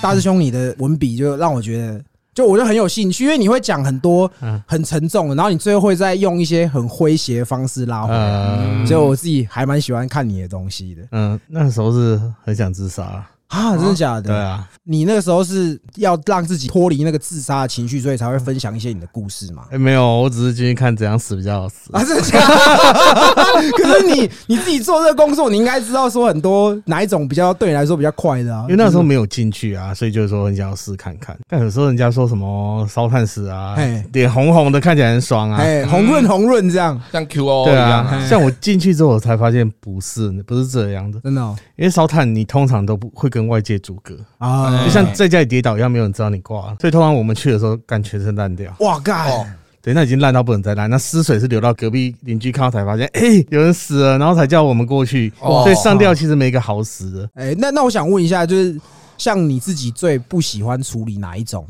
大师兄你的文笔就让我觉得，就我就很有兴趣，因为你会讲很多嗯。很沉重的，然后你最后会再用一些很诙谐的方式拉回所以我自己还蛮喜欢看你的东西的。嗯，那时候是很想自杀，啊，真的假的？对啊，你那个时候是要让自己脱离那个自杀的情绪，所以才会分享一些你的故事嘛？哎，没有，我只是进去看怎样死比较好死。啊，真的假的？可是你你自己做这个工作，你应该知道说很多哪一种比较对你来说比较快的啊？因为那时候没有进去啊，所以就是说很想要试看看。但有时候人家说什么烧炭死啊嘿，脸红红的，看起来很爽啊。哎，红润红润这样，像 QO 对一样啊，嘿像我进去之后，我才发现不是，不是这样的。真的哦因为烧炭，你通常都不会跟外界阻隔，啊，就像在家里跌倒一样，没有人知道你挂了。所以通常我们去的时候，干全身烂掉。哇干哦，对，那已经烂到不能再烂。那尸水是流到隔壁邻居看到才发现，哎、有人死了，然后才叫我们过去。哇所以上吊其实没一个好死的。哎，那那我想问一下，就是像你自己最不喜欢处理哪一种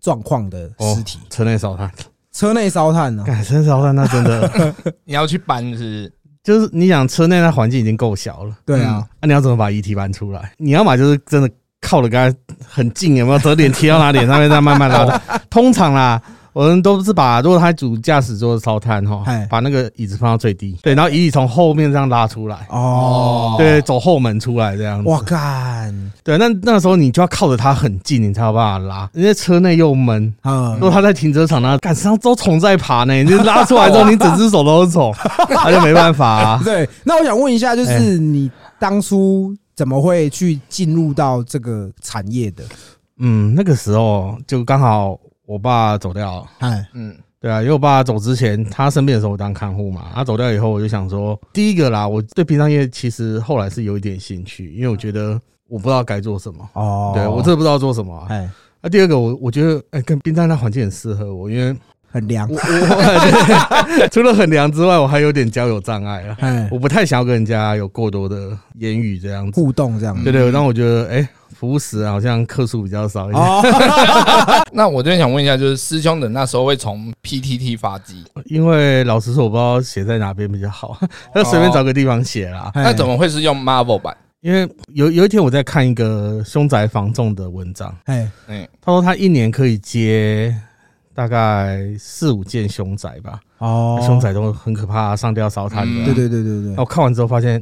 状况的尸体？车内烧炭，车内烧炭呢？干车内烧炭那真的 你要去搬是不是就是你想车内那环境已经够小了，对啊，那、你要怎么把遗体搬出来？你要么就是真的靠的跟他很近，有没有？折脸贴到他脸上面，再慢慢拉。通常啦。我们都是把，如果他主驾驶座烧炭哈，把那个椅子放到最低，对，然后椅子从后面这样拉出来，哦，对，走后门出来这样子。哇干，对，那那时候你就要靠着它很近，你才有办法拉，因为车内又闷。嗯如果他在停车场那，赶上都虫在爬呢，你拉出来之后，你整只手都是虫，他就没办法啊。对，那我想问一下，就是哎你当初怎么会去进入到这个产业的？嗯，那个时候就刚好我爸走掉了。哎，嗯对啊，因为我爸走之前，他生病的时候我当看护嘛，他走掉以后，我就想说，第一个啦，我对殡葬业其实后来是有一点兴趣，因为我觉得我不知道该做什么，哦，对我真的不知道做什么、啊。哎那、第二个，我我觉得，哎、跟殡葬那环境很适合我，因为很凉 除了很凉之外，我还有点交友障碍啊。哎，我不太想要跟人家有过多的言语这样子。互动这样子。对对，让我觉得，哎、服务时好像客数比较少一点，哦，那我这边想问一下，就是师兄的那时候会从 PTT 发机，因为老实说，我不知道写在哪边比较好，就随便找个地方写啦。哎。那怎么会是用 Marvel 版？因为有有一天我在看一个凶宅防重的文章，哎，嗯，他说他一年可以接大概四五件凶宅吧，哦，凶宅都很可怕，上吊烧炭的。嗯。对对对对对。那我看完之后发现，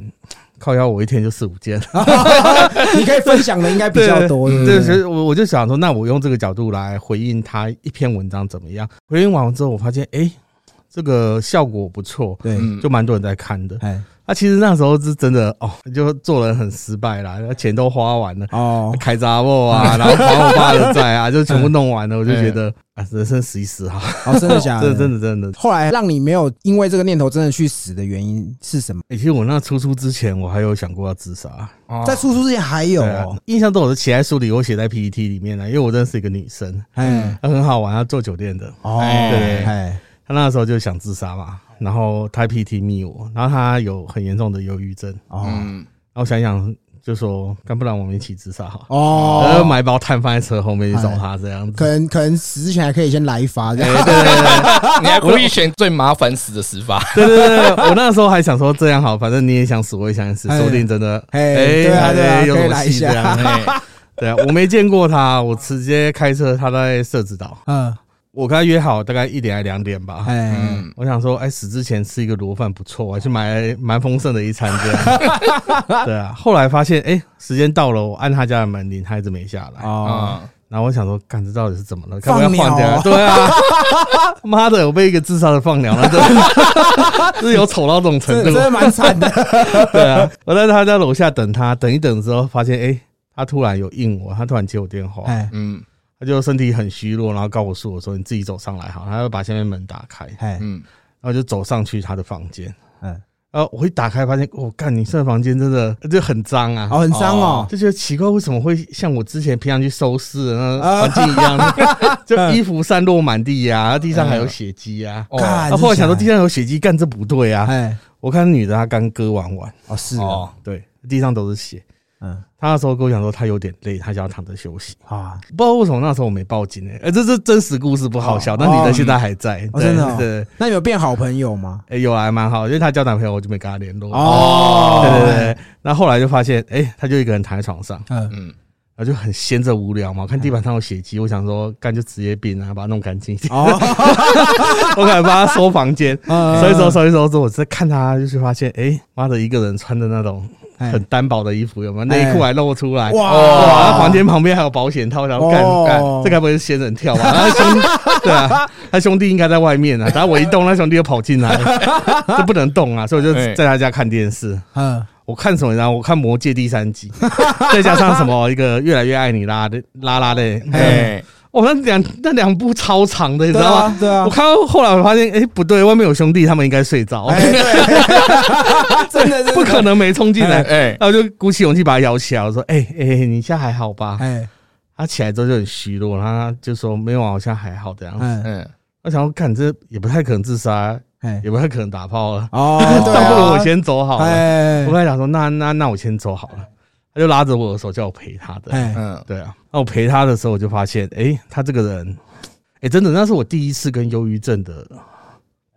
靠腰我一天就四五件。对，你可以分享的应该比较多，对所？以我我就想说，那我用这个角度来回应他一篇文章怎么样？回应完之后，我发现，哎、这个效果不错，对，嗯就蛮多人在看的。哎，那、其实那时候是真的哦，就做人很失败啦，钱都花完了。哦，开杂货啊，然后还我爸的债啊，就全部弄完了，我就觉得啊，人生死一死哈，哦，真的假的？真的真的真的。后来让你没有因为这个念头真的去死的原因是什么？欸其实我那出书之前，我还有想过要自杀。哦在出书之前还有印象中我是写在书里，我写在 PPT 里面呢，因为我认识一个女生，哎，她很好玩，她做酒店的，哦，对哎，她那时候就想自杀嘛，然后他 PPT 密我，然后他有很严重的忧郁症，哦，嗯，然后想想就说，干不然我们一起自杀好了，哦，然后买包炭放在车后面去找他这样子。可能可能死之前还可以先来一发这样。哎对对对。对 你还故意选最麻烦死的死法，对对对，对。我那时候还想说这样好，反正你也想死，我也想死，哎说不定真的，哎对啊对啊哎有什么可以来一下。戏这样？哎。对啊，我没见过他，我直接开车，他在社子岛，嗯，我跟他约好大概一点还两点吧。哎，嗯，我想说，哎，死之前吃一个螺饭不错，我去买蛮丰盛的一餐这样。对啊，后来发现，哎，时间到了，我按他家的门铃，他一直没下来。哦，啊，然后我想说，干这到底是怎么了？该不要换掉？对啊，妈的，我被一个自杀的放鸟了，真的 是有丑到这种程度。真的蛮惨的。对啊，我在他家楼下等他，等一等之后，发现哎、他突然有应我，他突然接我电话，哎嗯他就身体很虚弱，然后告我诉我说你自己走上来好，他就把下面门打开，嗯。然后就走上去他的房间，嗯，然后我一打开发现，我、干，你这个房间真的就很脏啊。哦，很脏哦。就觉得奇怪，为什么会像我之前平常去收拾的那啊。环境一样，就衣服散落满地呀、地上还有血迹啊。哦。干然后后来想说地上有血迹，干这不对啊！哎，我看女的她刚割完碗，哦是哦，哦，对，地上都是血。嗯他那时候跟我讲说他有点累，他想要躺着休息。啊，不知道为什么那时候我没报警呢、欸？呃，这是真实故事，不好笑。哦那女的现在还在，哦真的哦对，那有变好朋友吗？哎，有还蛮好，因为她交男朋友，我就没跟她联络。哦，对对对，对，那后来就发现，哎，她就一个人躺在床上，嗯，嗯，然后就很闲着无聊嘛，我看地板上有血迹，我想说干就职业病啊，把它弄干净一点。哦，我赶快把他收房间，嗯收一收，收一收之后，我在看他，就是发现，哎，妈的，一个人穿的那种哎很单薄的衣服，有没有？内裤还露出来，哇哇！他房间旁边还有保险套，然后干哦干，这该不会是仙人跳吧？他兄弟 对啊，他兄弟应该在外面啊，然后我一动，他兄弟又跑进来，这不能动啊，所以我就哎在他家看电视。嗯，我看什么？然后我看《魔戒》第三集，再加上什么一个越来越爱你啦的拉拉的，哎，哦，那两那两部超长的，你知道吗？啊，对啊我，看到后来我发现，哎、不对，外面有兄弟，他们应该睡着，真的不可，能没冲进来。哎，然后就鼓起勇气把他摇起来，我说：“哎、哎、你现在还好吧哎，？”他起来之后就很虚弱，然后他就说：“没有啊，我现在还好。”这样子。嗯，嗯，我想说，看这也不太可能自杀，哎，也不太可能打炮了，哦，对倒不如我啊，先走好了。哎我，本来想说，那那那我先走好了。他就拉着我的手叫我陪他的。哎，嗯，对啊，那我陪他的时候，我就发现，哎、他这个人，哎、真的，那是我第一次跟忧郁症的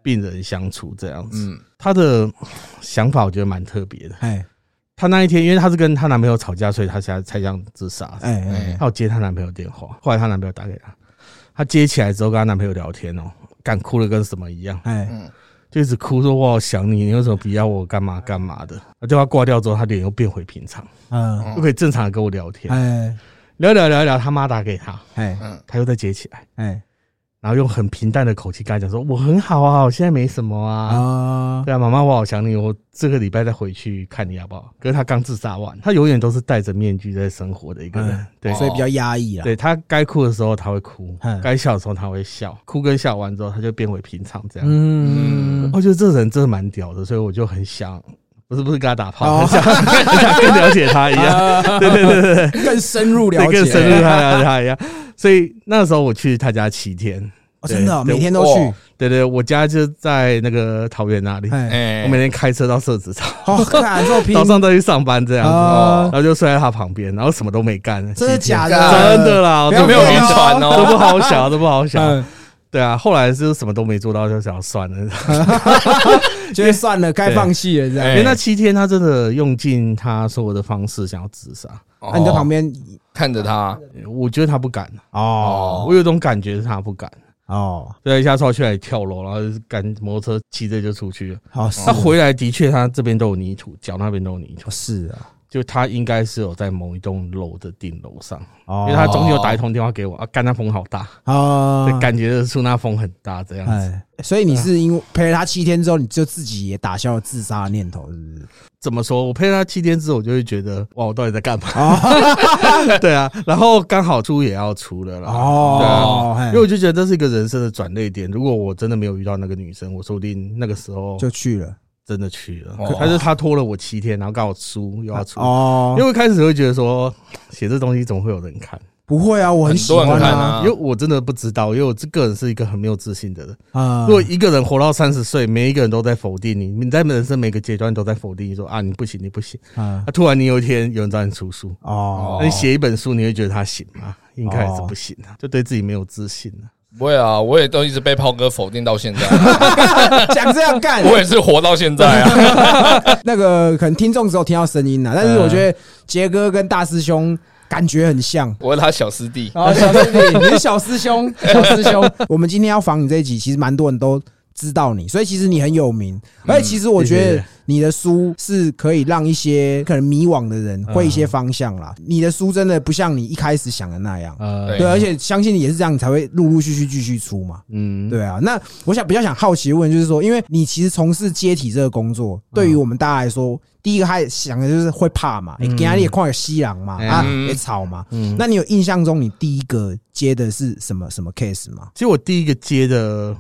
病人相处这样子。嗯，他的想法我觉得蛮特别的。哎，她那一天，因为她是跟她男朋友吵架，所以她才才想自杀。哎，哎，她有接她男朋友电话，后来她男朋友打给她，她接起来之后跟她男朋友聊天哦，干哭的跟什么一样，哎，就一直哭说我好想你，你为什么不要我干嘛干嘛的。那电话挂掉之后，他脸又变回平常，嗯，又可以正常的跟我聊天，哎，聊聊聊聊，他妈打给他，哎，他又再接起来，哎，然后用很平淡的口气跟他讲说我很好啊，我现在没什么啊。啊，对啊，妈妈，我好想你，我这个礼拜再回去看你好不好？可是他刚自杀完，他永远都是戴着面具在生活的一个人嗯，对，所以比较压抑啊，对他该哭的时候他会哭嗯，该笑的时候他会笑，哭跟笑完之后他就变回平常这样。嗯，我觉得这人真的蛮屌的，所以我就很想，不是不是跟他打炮，哦。很想 想更了解他一样，啊。对对对对对，更深入了解，更深入他了解他一样。所以那时候我去他家七天，哦，真的哦，每天都去？哇，对对，我家就在那个桃园那里，我每天开车到社子场，好看这么拼，早上都去上班这样子。啊然，后就睡在他旁边，然后什么都没干，真的七天。假的？真的啦，都没有晕船哦。都哦，不好想，都不好想。嗯，对啊，后来是什么都没做到，就想算了。觉得算了，该放弃了这样。哎因为那七天他真的用尽他所有的方式想要自杀，那你在旁边看着他，我觉得他不敢，哦。我有种感觉是他不敢。哦，对，一下出去来跳楼，然后就赶摩托车骑着就出去了。好他回来的确，他这边都有泥土，脚那边都有泥土，是啊，就他应该是有在某一栋楼的顶楼上，哦因为他中间有打一通电话给我啊，干那风好大，啊对，感觉得出那风很大这样子。哎，所以你是因为陪了他七天之后，你就自己也打消了自杀的念头，是不是？怎么说？我陪了他七天之后，我就会觉得，哇，我到底在干嘛？哦 对啊，然后刚好出也要出了啦。对啊，哦，因为我就觉得这是一个人生的转捩点。如果我真的没有遇到那个女生，我说不定那个时候就去了真的去了哦。但是他拖了我七天，然后刚好书又要出，哦因。为开始会觉得说，写这东西怎么会有人看？不会啊，我很喜多人看欢啊啊因为我真的不知道，因为我这个人是一个很没有自信的人。啊如果一个人活到三十岁，每一个人都在否定你，你在人生每个阶段都在否定你说啊，你不行，你不行。啊那突然你有一天有人找你出书，哦那你写一本书，你会觉得他行吗？应该也是不行啊，就对自己没有自信啊。不会啊，我也都一直被炮哥否定到现在，讲这样干，我也是活到现在啊。那个可能听众只有听到声音了，但是我觉得杰哥跟大师兄感觉很像。我是他小师弟，哦，小师弟，你是小师兄，小师兄。我们今天要访你这一集，其实蛮多人都知道你，所以其实你很有名。而且其实我觉得你的书是可以让一些可能迷惘的人会一些方向啦。你的书真的不像你一开始想的那样，呃，对对，而且相信你也是这样，你才会陆陆续续继续出嘛。嗯，对啊，那我想比较想好奇的问，就是说，因为你其实从事接体这个工作，对于我们大家来说，第一个还想的就是会怕嘛，你给他也快有西郎嘛，嗯啊嗯也吵嘛。嗯，那你有印象中你第一个接的是什么什么 case 吗？其实我第一个接的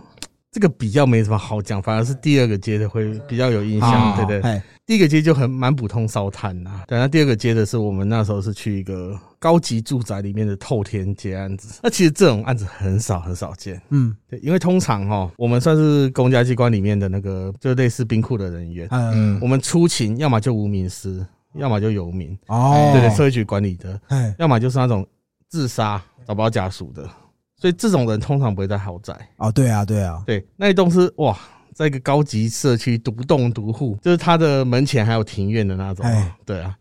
这个比较没什么好讲，反而是第二个接的会比较有印象，哦对对。哎，第一个接就很蛮普通烧炭呐，对，那第二个接的是我们那时候是去一个高级住宅里面的透天接案子，那其实这种案子很少很少见，嗯。对，因为通常哦，我们算是公家机关里面的那个就类似冰库的人员，嗯，我们出勤要么就无名尸，要么就游民，哦，对对，社会局管理的，哎，要么就是那种自杀找不到家属的，所以这种人通常不会在豪宅。哦，对啊，对啊，对，那一栋是哇，在一个高级社区独栋独户，就是他的门前还有庭院的那种哎。对啊，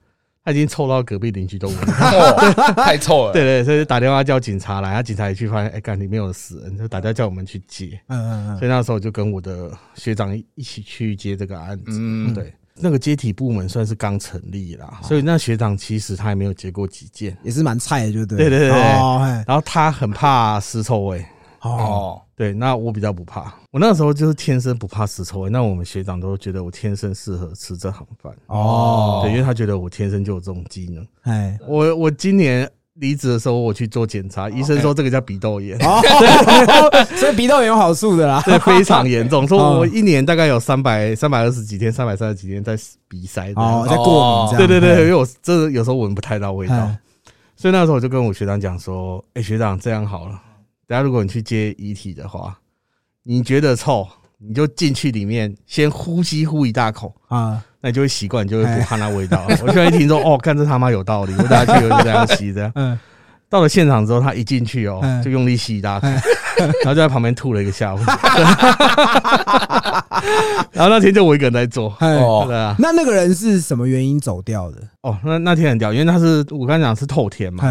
他已经臭到隔壁邻居都闻到。哦，太臭了。对对，所以就打电话叫警察来，他警察一去发现，哎，干里面有死人，就打电话叫我们去接。嗯嗯嗯所以那时候就跟我的学长一一起去接这个案子。嗯，对，那个接体部门算是刚成立啦，所以那学长其实他也没有接过几件，也是蛮菜的，就对。对对对对哦，嘿然后他很怕尸臭味。哦，哦，对，那我比较不怕，我那时候就是天生不怕尸臭味。那我们学长都觉得我天生适合吃这行饭，哦，对，因为他觉得我天生就有这种技能。哎，我我今年离职的时候，我去做检查，医生说这个叫鼻窦炎，哦，所以鼻窦炎有好处的啦。对，非常严重，说哦。我一年大概有三百三百二十几天，三百三十几天在鼻塞哦，在过敏这样。对对对，因嘿为我真的有时候闻不太到味道。哎，所以那时候我就跟我学长讲说：“哎、学长，这样好了，等下如果你去接遗体的话，你觉得臭，你就进去里面先呼吸呼一大口，啊，那你就会习惯，你就会哎不怕那味道。”我现在一听说，哦，看这他妈有道理，我等下去我就这样吸这样。嗯，到了现场之后，他一进去哦哎，就用力吸一大口，然后就在旁边吐了一个下午。然后那天就我一个人在做，哎，哦对啊，那那个人是什么原因走掉的？哦，那那天很屌，因为他是我刚才讲是透天嘛，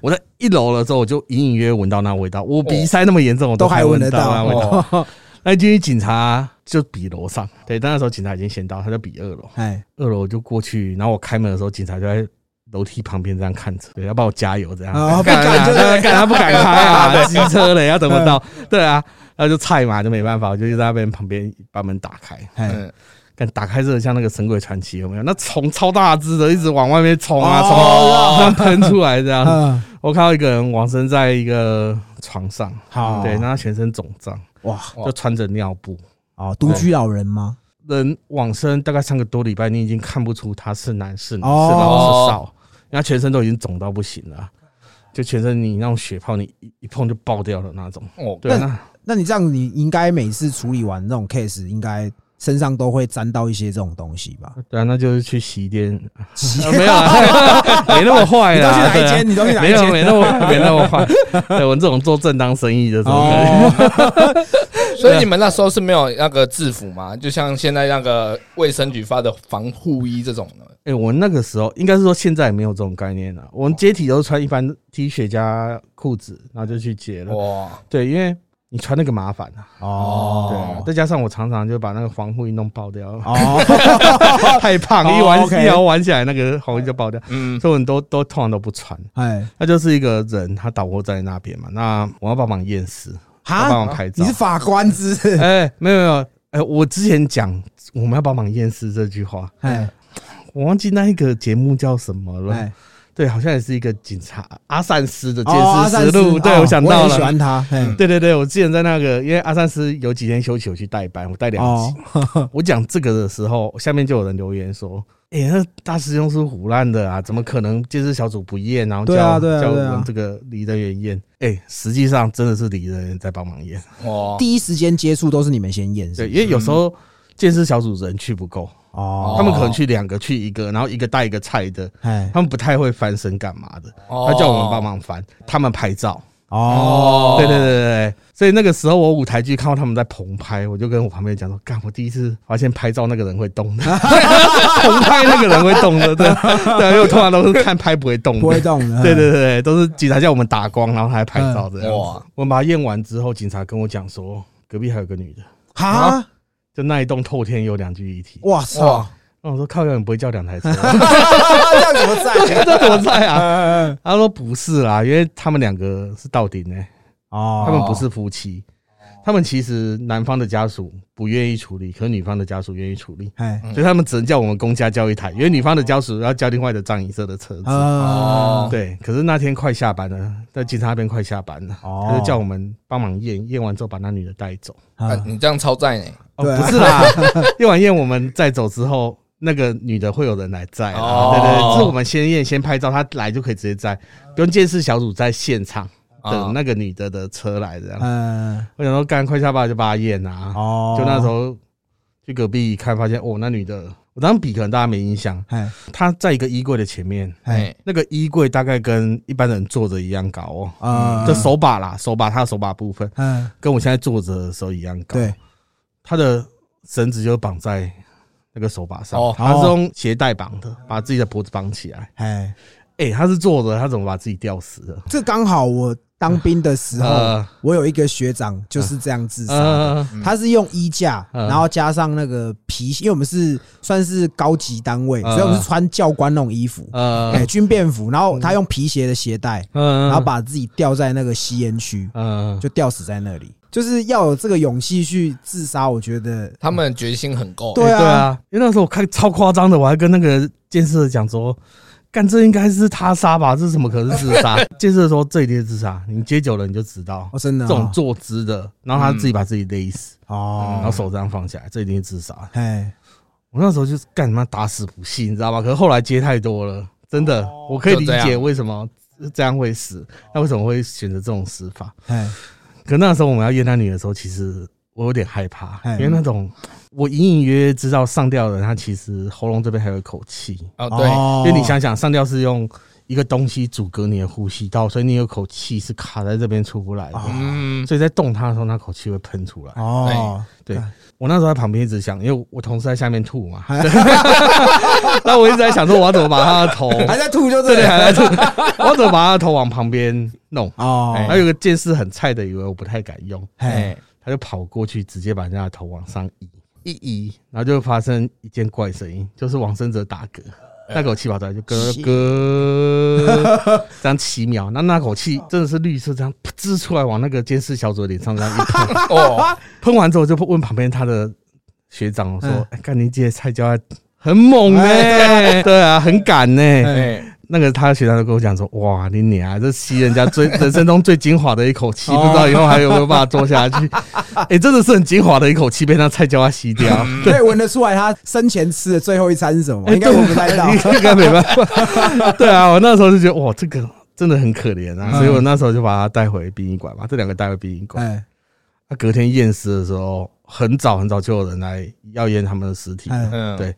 我在一楼的时候，我就隐隐约约闻到那味道。我鼻塞那么严重，我都还还闻闻得到那味道。哦，那进去警察就比楼上，对，但那时候警察已经先到，他就比二楼。哎，二楼就过去，然后我开门的时候，警察就在楼梯旁边这样看着，对，要帮我加油这样。哦 不干敢就干干他不敢开啊，机车嘞，要怎么到？对啊，然后就菜嘛，就没办法，我就在那边旁边把门打开。哎，嗯，干打开这个像那个《神鬼传奇》有没有？那虫超大只的，一直往外面冲啊冲，哦这样喷出来这样。嗯，我看到一个人往生在一个床上，好，对，那他全身肿胀，哇，就穿着尿布。哦，独居老人吗？人往生大概三个多礼拜，你已经看不出他是男是女，是哦老是少，人家全身都已经肿到不行了，就全身你那种血泡，你一一碰就爆掉的那种。哦，对，那那你这样，你应该每次处理完这种 case，应该身上都会沾到一些这种东西吧？对啊，那就是去洗衣店，洗啊 没有啊，没那么坏你都去哪一间？你都去哪没有一间？没那么没那么坏，对我这种做正当生意的，怎么可能？哦，所以你们那时候是没有那个制服吗？就像现在那个卫生局发的防护衣这种的。哎、我那个时候应该是说现在也没有这种概念了。我们接体都是穿一般 T 恤加裤子，然后就去接了。哇，对，因为你穿那个麻烦啊。哦，对啊，再加上我常常就把那个防护衣弄爆掉，哦，太胖，哦一玩一摇玩起来，那个防护衣就爆掉，嗯，所以我们都都通常都不穿。哎，那就是一个人他倒卧在那边嘛，那我要帮忙验尸，要帮哈，忙拍照你是。法官之？哎，没有没有，哎，我之前讲我们要帮忙验尸这句话，哎我忘记那一个节目叫什么了。哎，对，好像也是一个警察阿善斯的哦监视实录。对，哦我想到了。也喜欢他。哎，对对对，我之前在那个，因为阿善斯有几天休息，我去代班，我带两集。哦，我讲这个的时候，下面就有人留言说：“哎、那大师兄是胡乱的啊，怎么可能监视小组不验，然后叫、对啊啊叫我们这个离人员验？哎、实际上真的是离人员在帮忙验。哇，第一时间接触都是你们先验，对，因为有时候监视小组人去不够，哦，他们可能去两个，去一个，然后一个带一个菜的，哎，他们不太会翻身干嘛的，他他叫我们帮忙翻，他们拍照。哦，对对对对。对，所以那个时候我舞台剧看到他们在棚拍，我就跟我旁边讲说：“干，我第一次发现拍照那个人会动的，棚拍那个人会动的，对。对，因为我通常都是看拍不会动不会的。动的，对对对对，都是警察叫我们打光，然后他还拍照这样。哇哇！我们把它验完之后，警察跟我讲说，隔壁还有个女的，哈，就那一栋透天有两具遗体。哇操，那我说靠，你不会叫两台车？这样怎么在？这怎么在啊？嗯 他说不是啦，因为他们两个是到顶呢。哦，他们不是夫妻，他们其实男方的家属不愿意处理，可是女方的家属愿意处理，哎嗯所以他们只能叫我们公家交一台，因为女方的家属要交另外的藏银色的车子。啊，对，可是那天快下班了，在警察那边快下班了，哦就叫我们帮忙验，验完之后把那女的带走。啊啊你这样超载呢？不是啦，验完验我们再走之后，那个女的会有人来载啦。哦对对对，是我们先验先拍照，她来就可以直接载，不用监视小组在现场等那个女的的车来这样。嗯，我想说，干快下班就把她验啊。哦，就那时，候去隔壁一看，发现哦，那女的，我当时比可能大家没印象，哎她在一个衣柜的前面，哎哎，那个衣柜大概跟一般人坐着一样高哦，啊，这手把啦，手把她的手把部分嗯，跟我现在坐着的时候一样高。对，她的绳子就绑在那个手把上，哦。他是用鞋带绑的，把自己的脖子绑起来。哎，哎、他是坐着，他怎么把自己吊死的？这刚好我当兵的时候呃，我有一个学长就是这样自杀他是用衣架，嗯。然后加上那个皮，因为我们是算是高级单位，嗯所以我们是穿教官那种衣服，呃，哎，军便服。然后他用皮鞋的鞋带，嗯，然后把自己吊在那个吸烟区，嗯，就吊死在那里。就是要有这个勇气去自杀，我觉得他们决心很够。对啊。对啊，因为那时候我看超夸张的，我还跟那个监视的讲说，干这应该是他杀吧，这怎么可能是自杀？监视的说这一定是自杀，你接久了你就知道哦，，真的哦这种坐姿的，然后他自己把自己勒死，哦，然后手这样放下来，这一定是自杀。哎，我那时候就是干他妈打死不信，你知道吧？可是后来接太多了，真的，哦我可以理解为什么这样会死，那为什么会选择这种死法？哎，可那时候我们要验他女的时候，其实我有点害怕，哎因为那种我隐隐约约知道上吊的人他其实喉咙这边还有一口气，哦，对，哦。因为你想想上吊是用一个东西阻隔你的呼吸道，所以你有口气是卡在这边出不来的，嗯，所以在动它的时候，那口气会喷出来。哦，对。我那时候在旁边一直想，因为我同事在下面吐嘛，哎 那我一直在想说我要怎么把他的头，还在吐就对对，对了，还在吐，我要怎么把他的头往旁边弄。哦，还有个见识很菜的，以为我不太敢用，哎，哎，他就跑过去，直接把人家的头往上移，一移，然后就发生一件怪声音，就是往生者打嗝，那口气跑出来就咯咯，这样七秒，那那口气真的是绿色，这样噗嗤出来，往那个监视小组的脸上这样一喷，哦，喷完之后就问旁边他的学长说嗯：“哎，看你姐菜椒很猛呢、对啊，很敢呢、哎，那个他的学长就跟我讲说：“哇，你娘，这吸人家最人生中最精华的一口气，哦 不知道以后还有没有办法做下去？哎、真的是很精华的一口气，被那菜椒啊吸掉。可以闻得出来他生前吃的最后一餐是什么应该闻不太到。应该没办法。对啊，我那时候就觉得哇，这个真的很可怜啊，嗯所以我那时候就把他带回殡仪馆嘛，这两个带回殡仪馆。哎他隔天验尸的时候，很早很早就有人来要验他们的尸体。对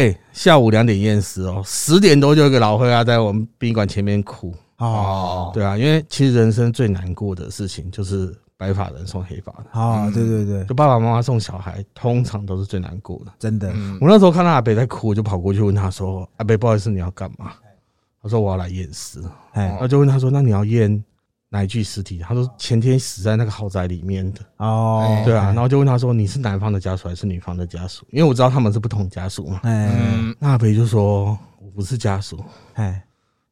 哎、下午两点验尸哦，十点多就有一个老灰啊在我们殡仪馆前面哭。哦哦，对啊，因为其实人生最难过的事情就是白发人送黑发的，哦，对对对，就爸爸妈妈送小孩，通常都是最难过的。真的嗯我那时候看到阿北在哭，我就跑过去问他说：“阿北，不好意思，你要干嘛？”他说：“我要来验尸。”哎然后就问他说：“那你要验哪一具尸体？”他说：“前天死在那个豪宅里面的。哦，对啊，然后就问他说：“你是男方的家属还是女方的家属？”因为我知道他们是不同家属嘛。哎嗯，那阿北就说：“我不是家属。”哎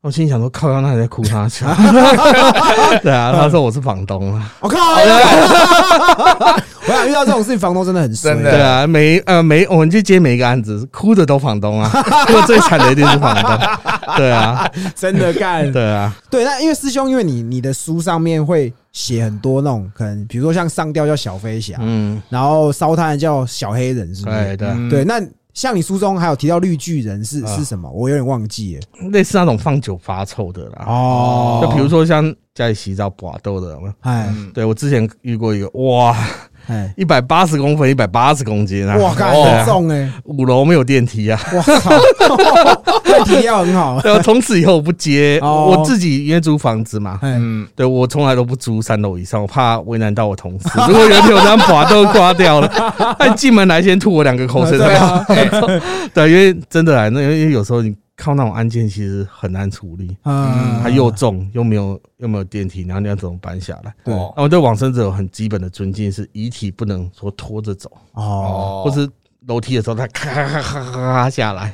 我心里想说：“靠，那还在哭他 笑？” 对啊，他说：“我是房东啊。”我靠！我想遇到这种事情，房东真的很衰真的对啊，每呃每我们去接每一个案子，哭的都房东啊，哭的最惨的一定是房东。对啊，真的干。对啊，对，那因为师兄，因为你你的书上面会写很多那种可能，比如说像上吊叫小飞侠，嗯，然后烧炭叫小黑人，是不是？对对，嗯对，那像你书中还有提到绿巨人是啊是什么？我有点忘记了。类似那种放酒发臭的啦。哦就比如说像家里洗澡刮豆的，哎嗯对我之前遇过一个，哇，哎，一百八十公分，一百八十公斤啊！哇，干哦。很重哎，五楼没有电梯啊！我操，那体力要很好。对，我从此以后我不接，哦。我自己因为租房子嘛，哎，嗯，对我从来都不租三楼以上，我怕为难到我同事。如果有一天我这样把都刮掉了，他进门来先吐我两个口水，对啊，对，因为真的啊，那因为有时候你靠那种案件其实很难处理，嗯，它又重又没有又没有电梯，然后你要怎么搬下来？对哦那我对往生者有很基本的尊敬，是遗体不能说拖着走，哦，或是楼梯的时候他咔咔咔咔咔咔下来，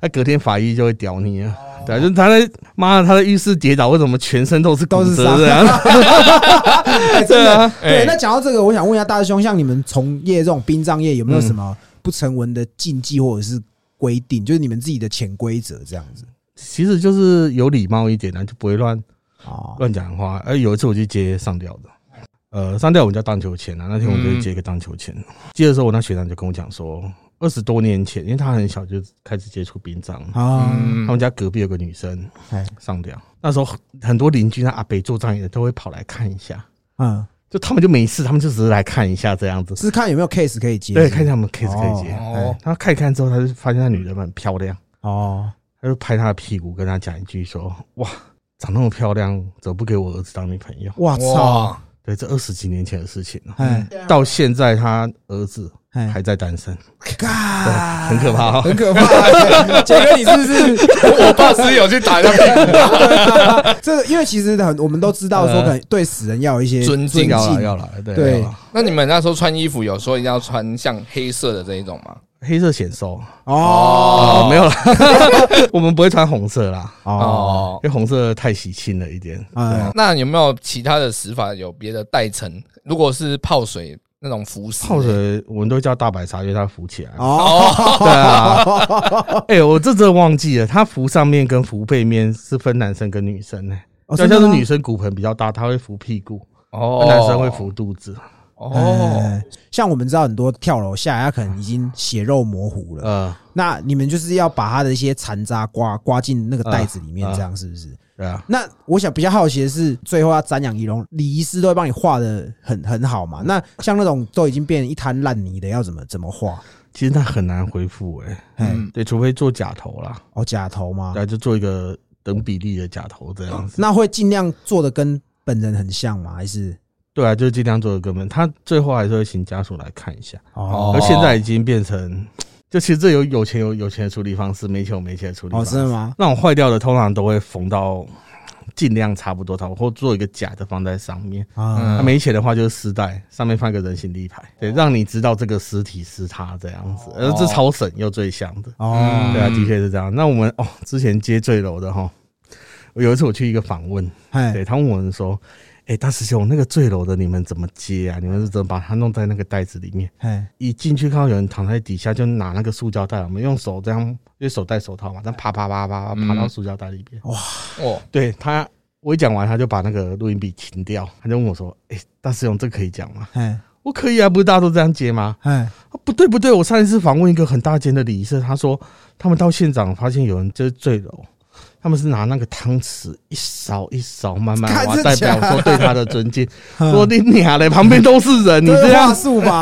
那隔天法医就会屌你啊。对啊，就是他在妈的他在浴室跌倒，为什么全身都是都是伤对啊，对。哎那讲到这个，我想问一下大师兄，像你们从业这种殡葬业，有没有什么不成文的禁忌或者是规定，就是你们自己的潜规则这样子？其实就是有礼貌一点啊，就不会乱哦，乱讲话。而有一次我去接上吊的，呃，上吊我们叫荡秋千啊，那天我就接一个荡秋千。接的时候，我那学长就跟我讲说，二十多年前，因为他很小就开始接触殡葬，啊，嗯。他们家隔壁有个女生哎，上吊，那时候很多邻居、那阿北做葬仪的都会跑来看一下，嗯，就他们就没事，他们就只是来看一下这样子，是看有没有 case 可以接，对，看一下有没有 case 可以接。哦，他看一看之后，他就发现那女的很漂亮，哦，他就拍她的屁股，跟她讲一句说：“哇，长那么漂亮，怎么不给我儿子当女朋友？哇操，哇，对，这二十几年前的事情了。哎到现在他儿子哎，还在单身，干很可怕哦。很可怕。哎杰哥，你是不是？我爸是有去打一下屁股，这个因为其实很，我们都知道说，可能对死人要有一些尊敬要了要了，对那你们那时候穿衣服有说一定要穿像黑色的这一种吗？黑色显瘦哦哦，没有啦，我们不会穿红色啦，哦哦，因为红色太喜庆了一点。哎那有没有其他的死法？有别的代称？如果是泡水那种浮死，泡水我们都叫大白鲨，因为它浮起来。哦，对啊，哎，我这真忘记了，它浮上面跟浮背面是分男生跟女生呢。哦真的吗就像是女生骨盆比较大，她会浮屁股，哦男生会浮肚子。哦，哎像我们知道很多跳楼下来，他可能已经血肉模糊了。呃，那你们就是要把他的一些残渣刮刮进那个袋子里面，啊这样是不是？对啊，那我想比较好奇的是，最后要瞻仰仪容，礼仪师都会帮你画的很很好嘛？那像那种都已经变成一滩烂泥的，要怎么怎么画？其实那很难恢复哎。哎，嗯对，除非做假头啦，哦，假头吗？对，就做一个等比例的假头这样子。那会尽量做的跟本人很像吗？还是对啊，就是尽量做的根本，他最后还是会请家属来看一下。哦而现在已经变成，就其实这有有钱有有钱的处理方式，没钱有没钱的处理方哦，式。真的吗？那种坏掉的通常都会缝到尽量差不多，差不多，或做一个假的放在上面。啊，那没钱的话就是丝带，上面放一个人形立牌，对，让你知道这个尸体是他这样子，而这超省又最香的。哦，对啊，的确是这样。那我们哦，之前接坠楼的哈，有一次我去一个访问，哎，对他问我们说：“哎、大师兄，那个坠楼的你们怎么接啊？你们是怎么把它弄在那个袋子里面？哎，一进去看到有人躺在底下，就拿那个塑胶袋，我们用手这样，因为手戴手套嘛，这样啪啪啪啪啪到塑胶袋里边。哇哦，对他，我一讲完，他就把那个录音笔停掉，他就问我说：“哎、大师兄，这可以讲吗哎，？”我可以啊，不是大家都这样接吗？哎，啊不对不对，我上一次访问一个很大间的礼仪社，他说他们到现场发现有人就是坠楼，他们是拿那个汤匙一勺一勺慢慢挖，代表假说对他的尊敬。嗯说你娘嘞，旁边都是人，你这样？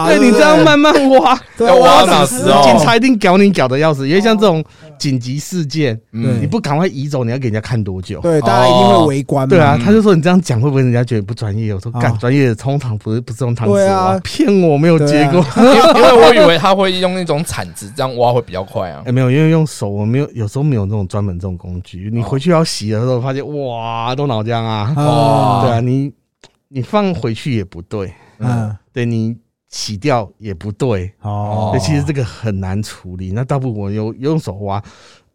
对你这样慢慢挖，对要挖我哪时哦警察一定搞你搞的要死。因为像这种紧急事件，嗯你不赶快移走，你要给人家看多久？对，大家一定会围观嘛。对啊，他就说你这样讲会不会人家觉得不专业？我说啊干，专业的通常不是不是用汤匙啊挖，骗我没有结果。因为因为我以为他会用那种铲子这样挖会比较快啊哎、。没有，因为用手我没有，有时候没有那种专门这种工具。你回去要洗的时候，发现哇，都脑浆啊！哦，对啊，你你放回去也不对，嗯，对你洗掉也不对。哦对，，其实这个很难处理。那大部分我用用手挖，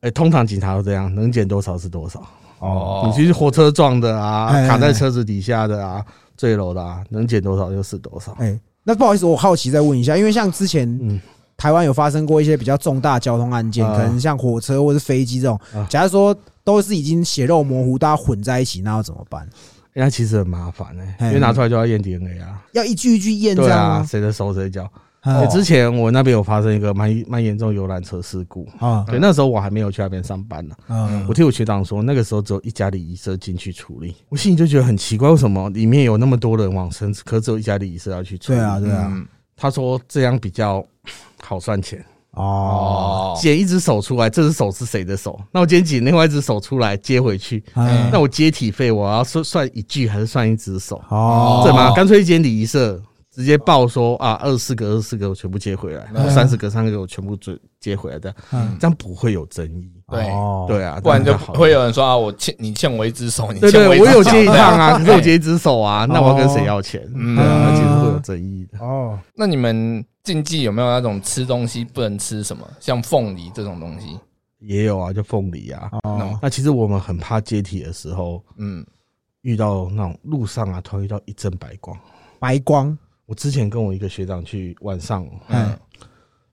哎、通常警察都这样，能捡多少是多少。哦你去火车撞的啊哎，卡在车子底下的啊，坠楼的啊，能捡多少就是多少。哎，那不好意思，我好奇再问一下，因为像之前嗯，台湾有发生过一些比较重大交通案件，啊可能像火车或是飞机这种啊，假如说都是已经血肉模糊，大家混在一起，那要怎么办？哎那其实很麻烦哎、哎因为拿出来就要验 DNA 啊。要一句一句验这对啊？谁的手谁脚。之前我那边有发生一个蛮蛮严重的游览车事故，啊对，那时候我还没有去那边上班呢。啊我听我学长说，那个时候只有一家礼仪社进去处理，我心里就觉得很奇怪，为什么里面有那么多人往生，可只有一家礼仪社要去处理？对啊，对啊，嗯他说这样比较好算钱，哦，哦，剪一只手出来，这只手是谁的手？那我今天剪另外一只手出来接回去，嗯那我接体费我要算算一句还是算一只手？哦，对吗？干脆一间礼仪社直接报说啊，二十四个、二十四个我全部接回来，嗯三十个、三十个我全部接接回来的，嗯这样不会有争议。对哦。对啊，不然就会有人说啊，我欠你欠我一只手，你欠我一只脚我有接一趟啊，可是我一只手啊，那我要跟谁要钱？嗯。对啊，那其实会有争议的。哦，那你们禁忌有没有那种吃东西不能吃什么，像凤梨这种东西？也有啊，就凤梨啊。哦，那其实我们很怕接体的时候嗯，遇到那种路上啊，突然遇到一阵白光。白光，我之前跟我一个学长去晚上嗯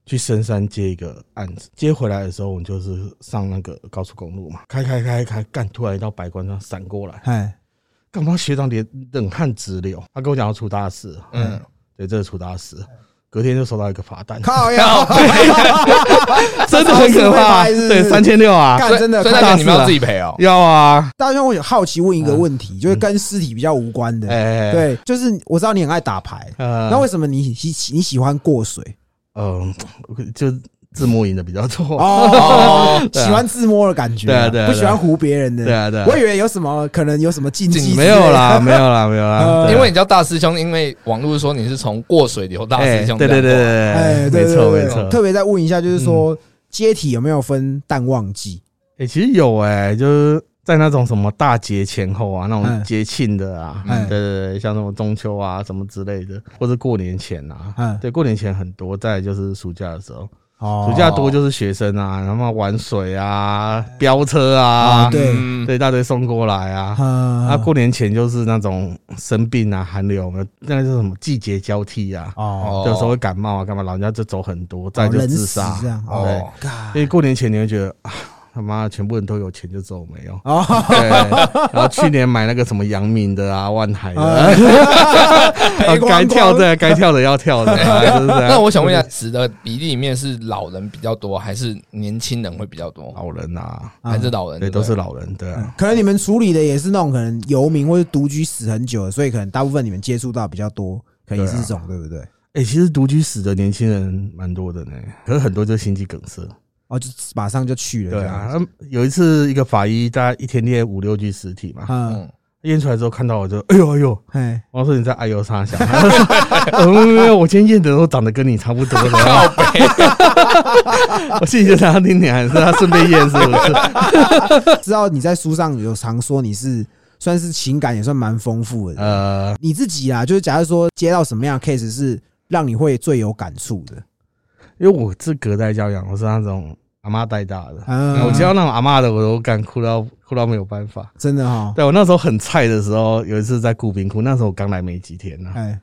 去深山接一个案子，接回来的时候，我们就是上那个高速公路嘛，开开开开，干，突然一道白光这样闪过来，哎，干嘛学长连冷汗直流，他跟我讲要出大事，嗯，对，这是出大事，隔天就收到一个罚单，靠呀，真的很可怕，对，三千六啊，干真的所以那大你们要自己赔哦。要啊，大家，我有好奇问一个问题，就是跟尸体比较无关的，哎，，对，就是我知道你很爱打牌，呃那为什么你喜你喜欢过水？嗯，就自摸赢的比较多。哦，喜欢自摸的感觉，对啊对啊不喜欢唬别人的。对啊对啊我以为有什么可能有什么禁忌没有啦，没有啦，没有啦。因为你叫大师兄，因为网络说你是从过水流大哎师兄，对对对对，哎，对，对没错没错。特别再问一下，就是说接体有没有分淡旺季？哎，其实有哎，就是在那种什么大节前后啊，那嗯种节庆的啊，嗯对对对，像什么中秋啊什么之类的，或者过年前啊，嗯，对，过年前很多，再来就是暑假的时候，哦。暑假多就是学生啊，然后玩水啊、飙车啊啊，对。嗯对，一大堆送过来啊。那啊，过年前就是那种生病啊、寒流，那个是什么季节交替啊，哦，有时候会感冒啊，干嘛，老人家就走很多，再就自杀这。样哦哦，因为过年前你会觉得啊，他妈全部人都有钱，就只有我没有。哦，对，然后去年买那个什么阳明的啊、万海的啊，该跳的该跳的要跳的是这样。那我想问一下，死的比例里面是老人比较多，还是年轻人会比较多？老人啊，还是老人？对，都是老人，对啊。可能你们处理的也是那种可能游民或者独居死很久的，所以可能大部分你们接触到比较多，可能也是这种，对不对？哎、其实独居死的年轻人蛮多的呢，可是很多就心肌梗塞。哦，就马上就去了，对啊，他有一次一个法医，大概一天练五六具尸体嘛，嗯，嗯，验出来之后看到我就，哎呦哎呦，嘿，我说你在哎呦啥想？呃没有没有，我今天验的都长得跟你差不多的。我心里就想，听你还是他顺便验是不是？知道你在书上有常说你是算是情感也算蛮丰富的，呃，你自己啊，就是假如说接到什么样的 case 是让你会最有感触的，因为我是隔代教养，我是那种阿妈带大的。嗯。我接到那种阿妈的，我都敢哭到哭到没有办法。真的哈，对我那时候很菜的时候，有一次在顾冰窟，那时候我刚来没几天呢、哎，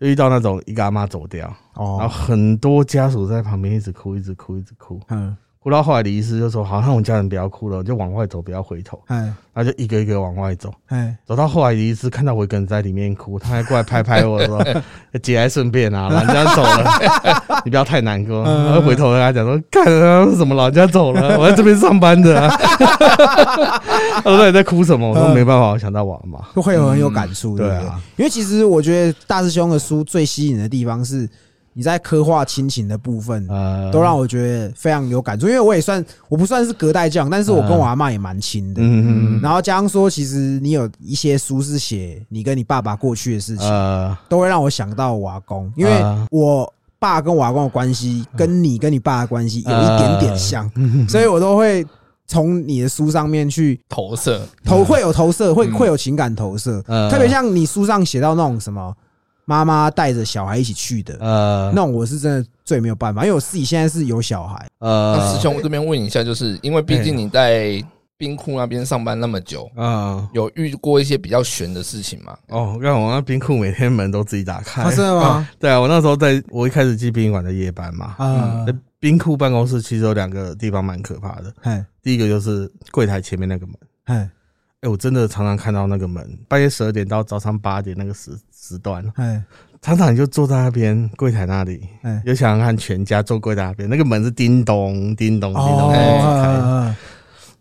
就遇到那种一个阿妈走掉，然后哦，很多家属在旁边一直哭，一直哭，一直哭，嗯，哭到后来李医师就说：“好，那我们家人不要哭了，就往外走，不要回头。哎，”他就一个一个往外走，哎，走到后来李医师看到我一个人在里面哭，他还过来拍拍我说：“节哀顺变啊，老人家走了，你不要太难过。”嗯然后回头跟他讲说：“看啊，什么老人家走了？我在这边上班的、啊。”他说：“那你在哭什么？”我说：“嗯没办法，我想到我阿妈。就会有很有感触，对啊？因为其实我觉得大师兄的书最吸引的地方是你在刻画亲情的部分，呃，都让我觉得非常有感触。因为我也算我不算是隔代教养，但是我跟我阿妈也蛮亲的。嗯嗯嗯然后加上说，其实你有一些书是写你跟你爸爸过去的事情，呃，都会让我想到我阿公，因为啊我爸跟我阿公的关系跟你跟你爸的关系有一点点像，嗯所以我都会从你的书上面去投射，投，会有投射，会嗯。会有情感投射，呃。特别像你书上写到那种什么妈妈带着小孩一起去的。呃那我是真的最没有办法，因为我自己现在是有小孩，那呃师兄，我这边问一下，就是因为毕竟你在冰库那边上班那么久，啊。有遇过一些比较悬的事情吗？哦，我看我那冰库每天门都自己打开。真的吗？对啊，我那时候在我一开始进殡仪馆的夜班嘛，啊在，冰库办公室其实有两个地方蛮可怕的。哎第一个就是柜台前面那个门，哎哎、我真的常常看到那个门，半夜十二点到早上八点那个时时段，哎。常常你就坐在那边柜台那里，哎，就想想看全家坐柜台那边，那个门是叮咚叮咚叮哦咚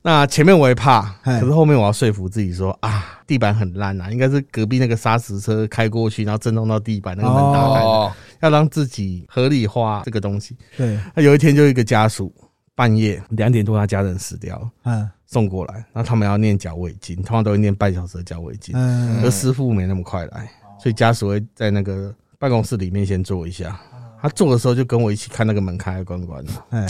那前面我也怕，哎。可是后面我要说服自己说啊，地板很烂啊，应该是隔壁那个砂石车开过去，然后震动到地板，那个门打开的，哦，要让自己合理化这个东西。对，那有一天就一个家属半夜两点多，他家人死掉了，嗯送过来，那他们要念脚尾经，通常都会念半小时的脚尾经，嗯而师傅没那么快来，所以家属会在那个办公室里面先坐一下。他坐的时候就跟我一起看那个门开开关关。的，哎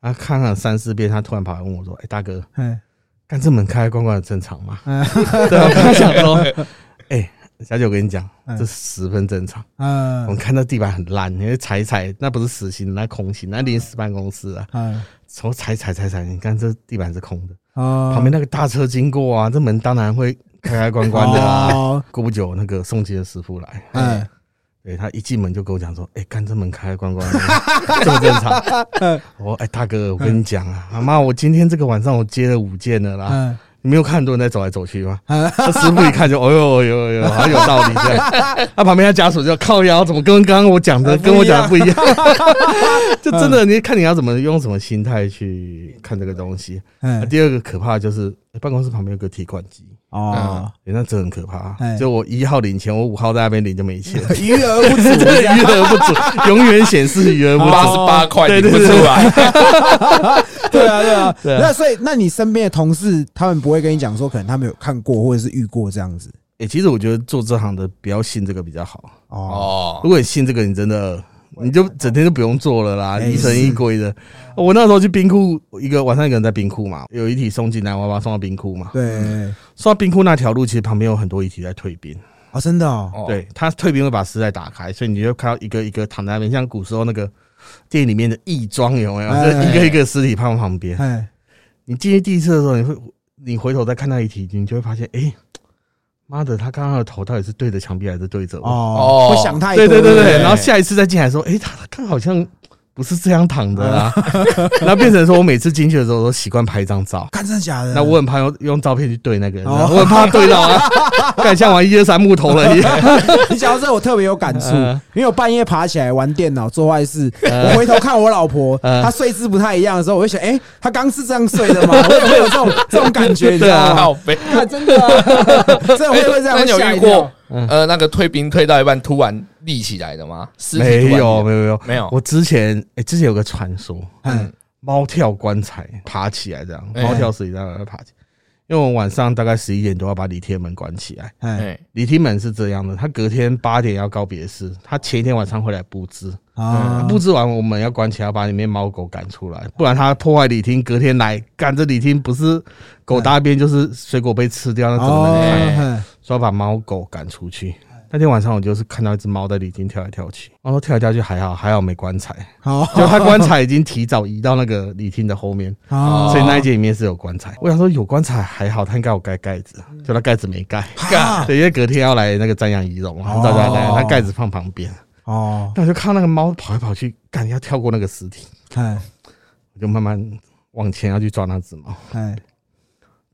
他看了三四遍，他突然跑来问我说：“哎、大哥，哎看这门开开关关的正常吗？”哎 对，我跟他想说：“哎、小九，我跟你讲，嗯这十分正常。我们嗯看到地板很烂，你会踩一踩，那不是实心，那空心，那临时办公室啊，嗯。从踩踩踩踩，你看这地板是空的，哦。旁边那个大车经过啊，这门当然会开开关关的啊。哦过不久，那个送机的师傅来，哎对他一进门就跟我讲说：“哎、干这门开开关关的，这么正常。”我说：“哎、大哥，我跟你讲啊，阿妈，我今天这个晚上我接了五件了啦，嗯你没有看很多人在走来走去吗？”嗯那师傅一看就：“哦呦哦呦哦呦，好像有道理这样。”他旁边他家属就靠腰，怎么跟刚刚我讲的呃跟我讲的不一样？就真的，嗯你看你要怎么用什么心态去看这个东西。那嗯第二个可怕的就是办公室旁边有个提款机，哦，欸那真的很可怕哎。就我一号领钱，我五号在那边领就没钱，余额不足，余额不足，永远显示余额不八足。十八块对领不对对出来，对啊，对啊，对啊那所以，那你身边的同事，他们不会跟你讲说，可能他们有看过或者是遇过这样子哎，其实我觉得做这行的不要信这个比较好。哦。哦如，果你信这个，你真的你就整天就不用做了啦，哎疑神疑鬼的。我那时候去冰库，一个晚上一个人在冰库嘛，有遗体送进来，我要把它送到冰库嘛。对，送到冰库那条路，其实旁边有很多遗体在退冰。哦，真的哦，哦，对，他退冰会把尸袋打开，所以你就看到一个一个躺在那边，像古时候那个电影里面的义庄有没有？哎就一个一个尸体放在旁边。哎，你进去第一次的时候，你会你回头再看那遗体，你就会发现，哎、妈的，他刚刚的头到底是对着墙壁还是对着我？哦哦，会想太多，对对对对，然后下一次再进来说，哎、他他刚好像不是这样躺的啊，然后变成说我每次进去的时候都习惯拍一张照。看真的假的？那我很怕用用照片去对那个人，哦我很怕对到啊，干像玩一二三木头了一样。你讲到这，我特别有感触，嗯因为我半夜爬起来玩电脑做坏事，我回头看我老婆，嗯她睡姿不太一样的时候，我就想，哎，她刚是这样睡的吗？我也会有这种这种感觉，你知对啊道吗？靠背。看真的啊，真的会会这样，那你有遇过呃那个退兵退到一半突然立起来的吗？尸体没有没有没有，没有，我之前哎、之前有个传说，嗯。猫跳棺材爬起来这样，哎。猫跳死里这样爬起来。因为我晚上大概十一点多要把李天门关起来，哎。哎，礼天门是这样的，他隔天八点要告别式，他前一天晚上会来布置，啊。布置完我们要关起来，要把里面猫狗赶出来，不然他破坏礼厅，隔天来赶着礼厅不是狗大便就是水果被吃掉，那怎么能看？哦，所以要把猫狗赶出去。那天晚上我就是看到一只猫在礼厅跳来跳去，然后跳来跳去还好，还好没棺材，好，就它棺材已经提早移到那个礼厅的后面，好，所以那一间里面是有棺材。我想说有棺材还好，它应该有盖盖子，就它盖子没盖。啊对，因为隔天要来那个瞻仰仪容然后大家来，它盖子放旁边。哦，那我就看到那个猫跑来跑去，干要跳过那个尸体，哎我就慢慢往前要去抓那只猫，哎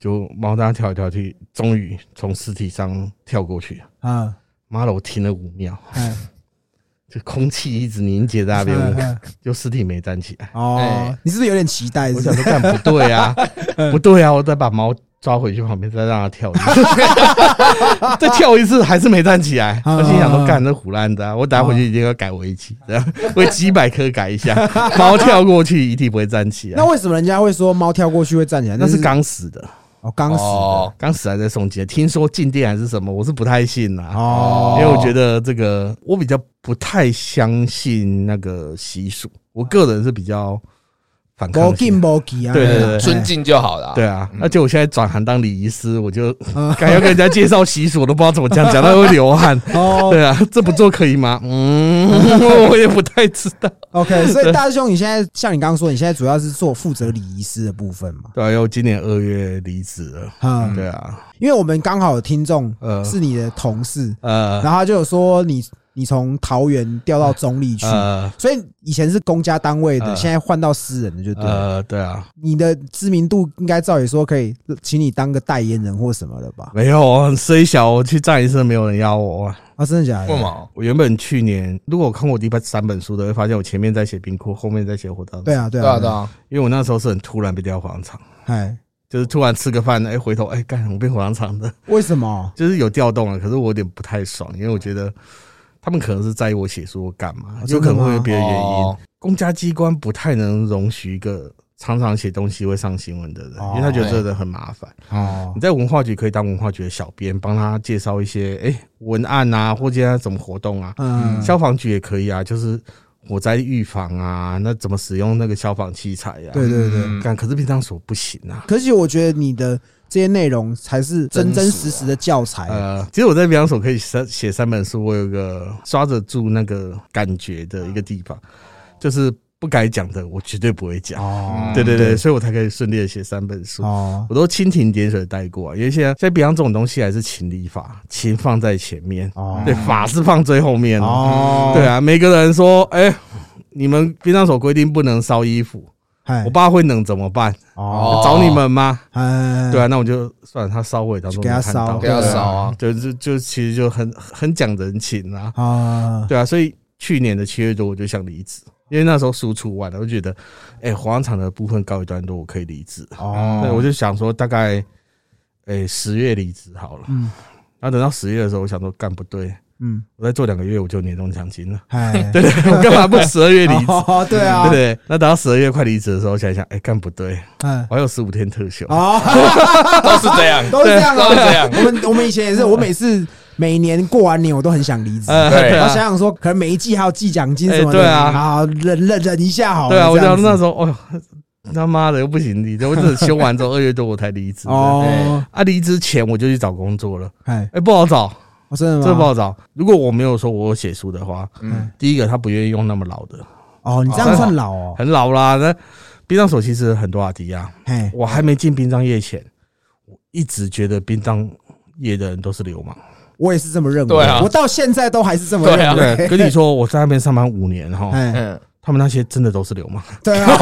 就猫在那跳来跳去，终于从尸体上跳过去。啊妈的，我停了五秒，哎，就空气一直凝结在那边，就尸体没站起来。哦哎，你是不是有点期待？我想说，干不对啊，不对啊，我再把猫抓回去旁边，再让它跳一次，再跳一次还是没站起来。啊我心想说，干这胡乱的啊，我等下回去一定要改围棋，这样维基百颗改一下，猫跳过去一定不会站起来那。为什么人家会说猫跳过去会站起来？那是刚死的，哦，刚死的哦，刚死还在送钱，听说进店还是什么，我是不太信啦。哦，因为我觉得这个，我比较不太相信那个习俗，我个人是比较反抗无敬无起啊，对对对尊敬就好了。对啊，而且我现在转行当礼仪师，我就 嗯刚要跟人家介绍习俗，我都不知道怎么讲，讲到会流汗。哦对啊，这不做可以吗？嗯，我也不太知道。，OK，所以大师兄，你现在像你刚刚说，你现在主要是做负责礼仪师的部分嘛？对啊，因为我今年二月离职了。嗯，对啊，因为我们刚好有听众呃是你的同事，呃然后他就有说你你从桃园调到中立去，呃所以以前是公家单位的，呃现在换到私人的就对了。呃，对啊，你的知名度应该照理说可以请你当个代言人或什么的吧？没有，我很虽小，我去站一次没有人邀我啊。啊，真的假的？为什么？我原本去年，如果我看过我第三本书的，会发现我前面在写冰库，后面在写火葬场。对，啊，对啊，对啊因为我那时候是很突然被调火葬场，哎，就是突然吃个饭，哎，回头哎，干，我变火葬场的。为什么？就是有调动了，可是我有点不太爽，因为我觉得他们可能是在意我写书或干嘛有可能会有别的原因哦。公家机关不太能容许一个常常写东西会上新闻的人，哦因为他觉得这个人很麻烦。哦你在文化局可以当文化局的小编，帮他介绍一些哎、文案啊，或今天怎么活动啊。嗯，消防局也可以啊，就是火灾预防啊，那怎么使用那个消防器材呀、啊？对对对。但，可是平常所不行啊。可是我觉得你的这些内容才是真真实实的教材。呃，其实我在比方所可以写写三本书，我有个抓得住那个感觉的一个地方，就是不该讲的，我绝对不会讲。哦对对对，所以我才可以顺利的写三本书。哦我都蜻蜓点水地带过啊，因为现在现在比方这种东西还是情理法，情放在前面，哦对，法是放最后面的。哦，对啊，每个人说，哎、你们殡葬所规定不能烧衣服，哎我爸会冷怎么办？哦。找你们吗？哎。对啊，那我就算了，他烧我也当做给他烧。给他烧啊，就就就其实就很很讲人情啊，啊。对啊，所以去年的七月多我就想离职，因为那时候输出完了，我就觉得，哎、火葬场的部分告一段落，我可以离职。哦。对，我就想说大概哎，十月离职好了。嗯。然后等到十月的时候，我想说干不对，嗯，我再做两个月我就年终奖金了。哎，对对，我干嘛不十二月离职？哦，对啊，对不对？那等到十二月快离职的时候，想一想，哎，干不对，哎，我还有十五天特休。哦，都是这样，都是这样都是这样。啊。我们我们以前也是，我每次每年过完年我都很想离职，呃，对对啊。然后想，想说，可能每一季还有季奖金什么的，哎对啊。啊，忍忍忍一下好了。对啊，我想那时候，哦，他妈的又不行离职，我只是休完之后二月多我才离职。哦，哦，啊，离职前我就去找工作了，哎，哎，不好找，我真的吗？这不好找。如果我没有说我有写书的话，嗯，第一个他不愿意用那么老的，哦，你这样算老哦，很老啦。那殡葬所其实很多阿迪亚，哎，我还没进殡葬业前，我一直觉得殡葬业的人都是流氓。我也是这么认为，对啊我到现在都还是这么对啊认为。对，跟你说，我在那边上班五年哈，哎，嗯，他们那些真的都是流氓。对啊，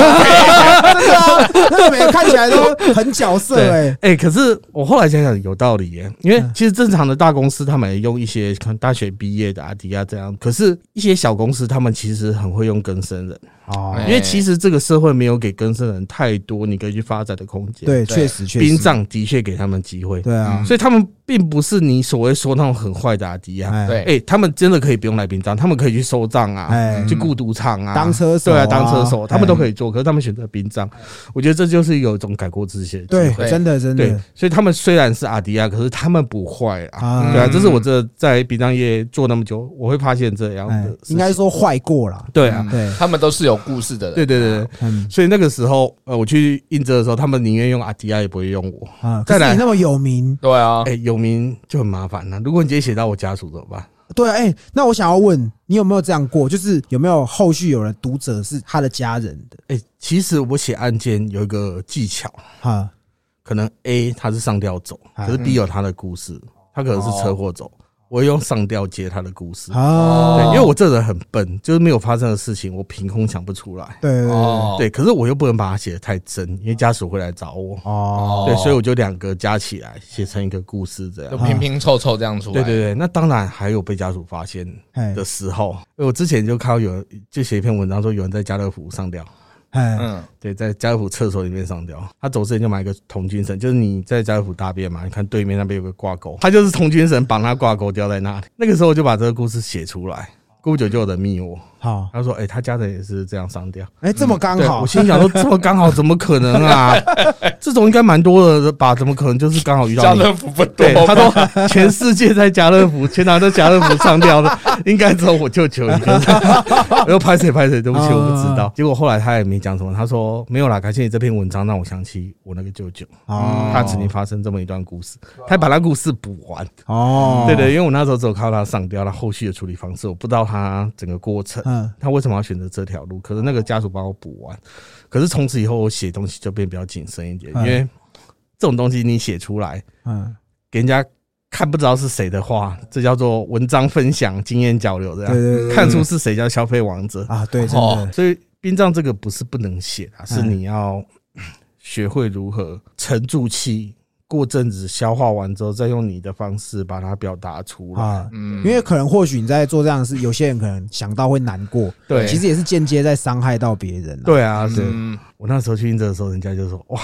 真的啊，那个每个看起来都很角色哎，哎、可是我后来想想有道理耶，因为嗯。其实正常的大公司他们也用一些可能大学毕业的阿迪亚这样，可是一些小公司他们其实很会用更生人，哦，哎因为其实这个社会没有给更生人太多你可以去发展的空间。，对，对确实确殡实，葬的确给他们机会，对啊，所以他们并不是你所谓说那种很坏的阿迪亚。哎。对哎、他们真的可以不用来殡葬，他们可以去收葬啊，哎，去雇赌场啊，当车手啊对啊，当车手，他们都可以，做，可是他们选择殡葬，我觉得这就是有一种改过自新的机对会。，真的真对的，所以他们虽然是阿迪亚，可是他们不坏啊。啊对啊，嗯这是我这在殡葬业做那么久，我会发现这样哎的。应该说坏过了，对啊，对，他们都是有故事的人，对对对所以那个时候，呃，我去应征的时候，他们宁愿用阿迪亚，也不会用我。啊，再来可是你那么有名，对啊哎，，有名就很麻烦了。如果你直接写到我家属怎么办？对啊，哎，那我想要问你有没有这样过？就是有没有后续有人读者是他的家人的哎，其实我写案件有一个技巧，哈？可能 A 他是上吊走，啊可是 B 有他的故事，他可能是车祸走，我用上吊接他的故事。啊，对，因为我这人很笨，就是没有发生的事情，我凭空想不出来。对对对哦，对，可是我又不能把它写的太真，因为家属会来找我。哦，对，所以我就两个加起来写成一个故事这样。就拼拼凑凑这样出来，对对对，那当然还有被家属发现哎的时候，因为我之前就看到有人就写一篇文章说有人在家乐福上吊，哎嗯，对，在家乐福厕所里面上吊。他走之前就买一个铜军绳，就是你在家乐福大便嘛，你看对面那边有个挂钩，他就是铜军绳绑他挂钩吊在那里。那个时候我就把这个故事写出来，过不久就有人密我，好，他说：“哎、他家人也是这样上吊。”哎，这么刚好对我，心想说 这么刚好，怎么可能啊？这种应该蛮多的吧？怎么可能就是刚好遇到？家乐福不多对，他吧，说全世界在家乐福，全拿在家乐福上吊的，应该只有我舅舅一个。我又拍谁拍谁，对不起，我不知道。结果后来他也没讲什么，他说没有啦，感谢你这篇文章让我想起我那个舅舅，哦，他曾经发生这么一段故事，他把那故事补完。哦，对对，因为我那时候只有看到他上吊，他后续的处理方式，我不知道他整个过程。嗯，他为什么要选择这条路？可是那个家属帮我补完，可是从此以后我写东西就变比较谨慎一点，因嗯为这种东西你写出来嗯，给人家看不知道是谁的话，这叫做文章分享、经验交流，这样对对对，看出是谁叫消费王者。啊，对，真哦的，所以殡葬这个不是不能写啊，是嗯你要学会如何沉住气。过阵子消化完之后，再用你的方式把它表达出来。啊，嗯因为可能或许你在做这样的事，有些人可能想到会难过，对，其实也是间接在伤害到别人啊。对啊，对嗯我那时候去应征的时候，人家就说：“哇，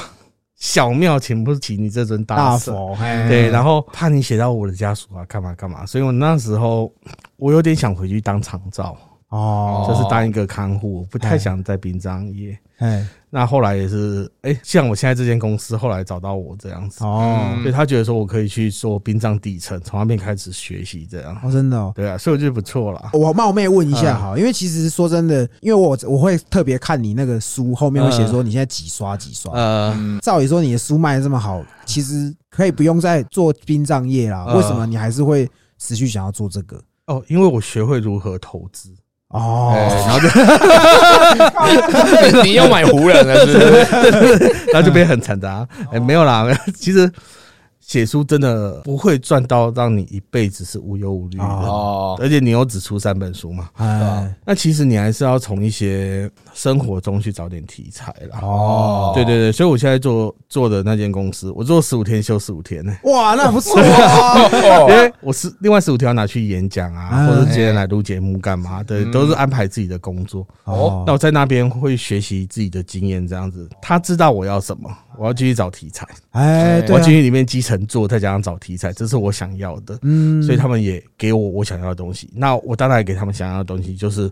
小庙请不起你这尊大。大佛，对，然后怕你写到我的家属啊，干嘛干嘛，所以我那时候我有点想回去当长照，哦，就是当一个看护，不太哎想在殡葬业。哎，那后来也是，哎、像我现在这间公司，后来找到我这样子，哦，所以他觉得说我可以去做殡葬底层，从那边开始学习这样。哦，真的哦。对啊，所以我觉得不错啦。我冒昧问一下嗯哈，因为其实说真的，因为我我会特别看你那个书后面会写说你现在几刷几刷。呃，嗯照理说你的书卖的这么好，其实可以不用再做殡葬业啦。嗯为什么你还是会持续想要做这个？哦，因为我学会如何投资，哦，哎然后就 你又买湖人了，是不是？然后就变很惨杂。哎、没有啦，没有其实写书真的不会赚到让你一辈子是无忧无虑的，哦，而且你又只出三本书嘛。哎，那其实你还是要从一些生活中去找点题材啦。哦，对对对，所以我现在做做的那间公司，我做十五天休十五天呢、哇，那不错啊。因为我是另外十五天要拿去演讲啊，嗯或者今天来录节目干嘛的，嗯。都是安排自己的工作。哦。那我在那边会学习自己的经验，这样子，他知道我要什么，我要继续找题材，哎，我要进，去里面基层做，再加上找题材，这是我想要的。嗯所以他们也给我我想要的东西。那我当然也给他们想要的东西，就是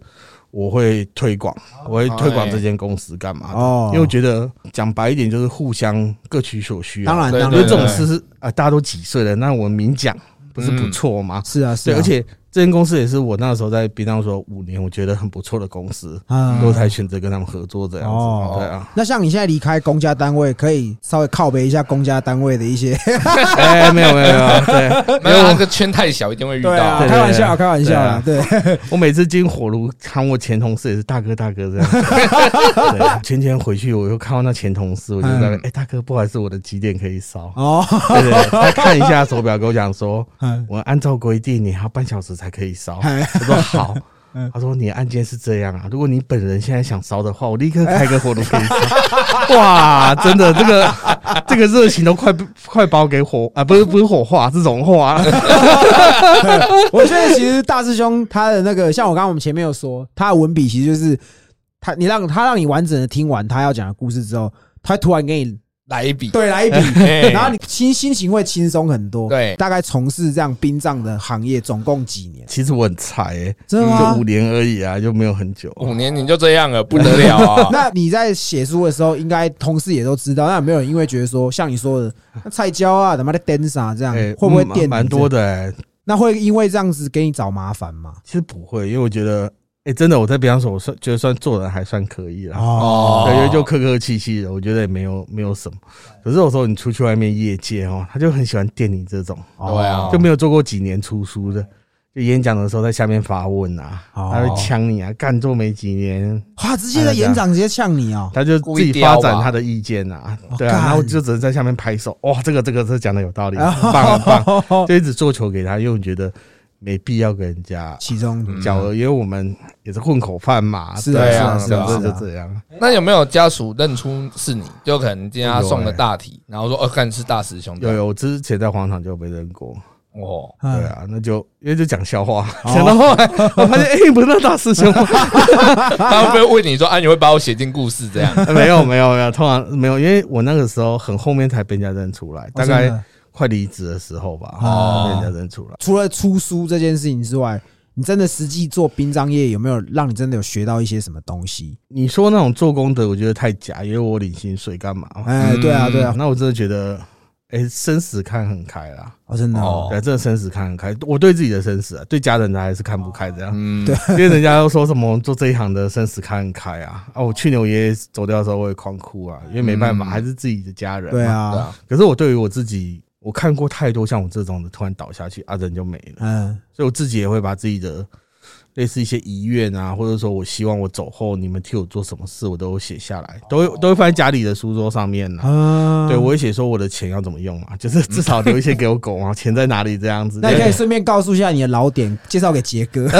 我会推广，我会推广这间公司干嘛？哦因为我觉得讲白一点，就是互相各取所需当然当然因为这种事是啊、大家都几岁了，那我们明讲不是不错吗？是啊是啊，而且这间公司也是我那时候在槟榔说五年，我觉得很不错的公司，啊我才选择跟他们合作这样子。哦对啊，那像你现在离开公家单位，可以稍微靠背一下公家单位的一些，哎、没有没有没有，对，没有那个圈太小，一定会遇对啊，到。开玩笑开玩笑啦，对，我每次进火炉看我前同事也是大哥大哥这样。对，前天回去我又看到那前同事，我就在那边哎、大哥，不好意思，我的几点可以烧？哦，对对对，他看一下手表，跟我讲说，嗯我按照规定你还要半小时才可以烧。哎我说好 嗯。他说：“你的案件是这样啊，如果你本人现在想烧的话，我立刻开个火炉给你烧。”哇，真的，这个这个热情都快快把我给火啊，不是不是火化，是融化。我觉得其实大师兄他的那个，像我刚刚我们前面有说，他的文笔其实就是他，你让他让你完整的听完他要讲的故事之后，他突然给你来一笔，对来一笔，哎然后你心心情会轻松很多。对大概从事这样殡葬的行业总共几年？其实我很菜诶、真的吗就五？年而已啊，就没有很久。五年你就这样了，不得了啊！那你在写书的时候，应该同事也都知道。那有没有人因为觉得说，像你说的，那菜椒啊，他妈的 dance 啊，这样哎会不会嗯垫你蛮多？的、欸？那会因为这样子给你找麻烦吗？其实不会，因为我觉得，哎、真的我在比方说，我算觉得算做人还算可以啦。哦，感觉就客客气气的，我觉得也没有没有什么。可是有时候你出去外面业界哦，他就很喜欢电你这种，哦对啊就没有做过几年出书的，就演讲的时候在下面发问啊，哦他会呛你啊，干做没几年，哇，直接在演讲直接呛你哦。他就自己发展他的意见啊，对啊，然后就只能在下面拍手，哇，这个这个这讲的有道理，棒很棒，就一直做球给他，因为我觉得没必要跟人家其中嗯讲了，因为我们也是混口饭嘛，是啊对是啊是就这样。那有没有家属认出是你？就可能今天他送了大体，然后说哦，看是大师兄。有有，我之前在黄场就有被认过，哦，对嗯啊，那就因为就讲笑话，哦讲到后来我发现，哎，不是那大师兄吗，他会不会问你说啊？你会把我写进故事这样？没有没有没有，通常没有，因为我那个时候很后面才被人家认出来，大概快离职的时候吧，哦被人家认出来。除了出书这件事情之外，你真的实际做殡葬业有没有让你真的有学到一些什么东西？你说那种做功德，我觉得太假，因为我领薪水干嘛？哎，嗯对啊，对啊，那我真的觉得，哎，生死看很开啦，哦，真的哦，哦对，真的生死看很开。我对自己的生死啊，对家人的还是看不开这样。嗯，对因为人家都说什么做这一行的生死看很开啊啊！我去年我爷爷走掉的时候，我也狂哭啊，因为没办法，嗯还是自己的家人。对。啊，可是我对于我自己，我看过太多像我这种的，突然倒下去啊，人就没了。嗯，所以我自己也会把自己的类似一些遗愿啊，或者说我希望我走后你们替我做什么事，我都写下来，都会都会放在家里的书桌上面呢。啊，对，我会写说我的钱要怎么用嘛，就是至少留一些给我狗啊，钱在哪里这样子。那你可以顺便告诉一下你的老点，介绍给杰哥。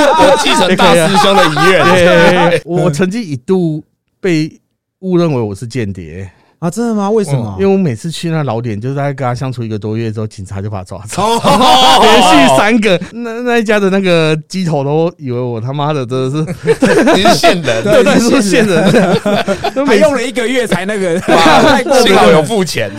我继承大师兄的遗愿。对，我曾经一度被误认为我是间谍，啊，真的吗？为什么？因为？我每次去那老点，就是大概跟他相处一个多月之后，警察就把他抓走，哦，连续三个，那那一家的那个鸡头都以为我他妈的真的是，你是线人，对，对，是线人，都还用了一个月才那个，太过分幸好有。付钱，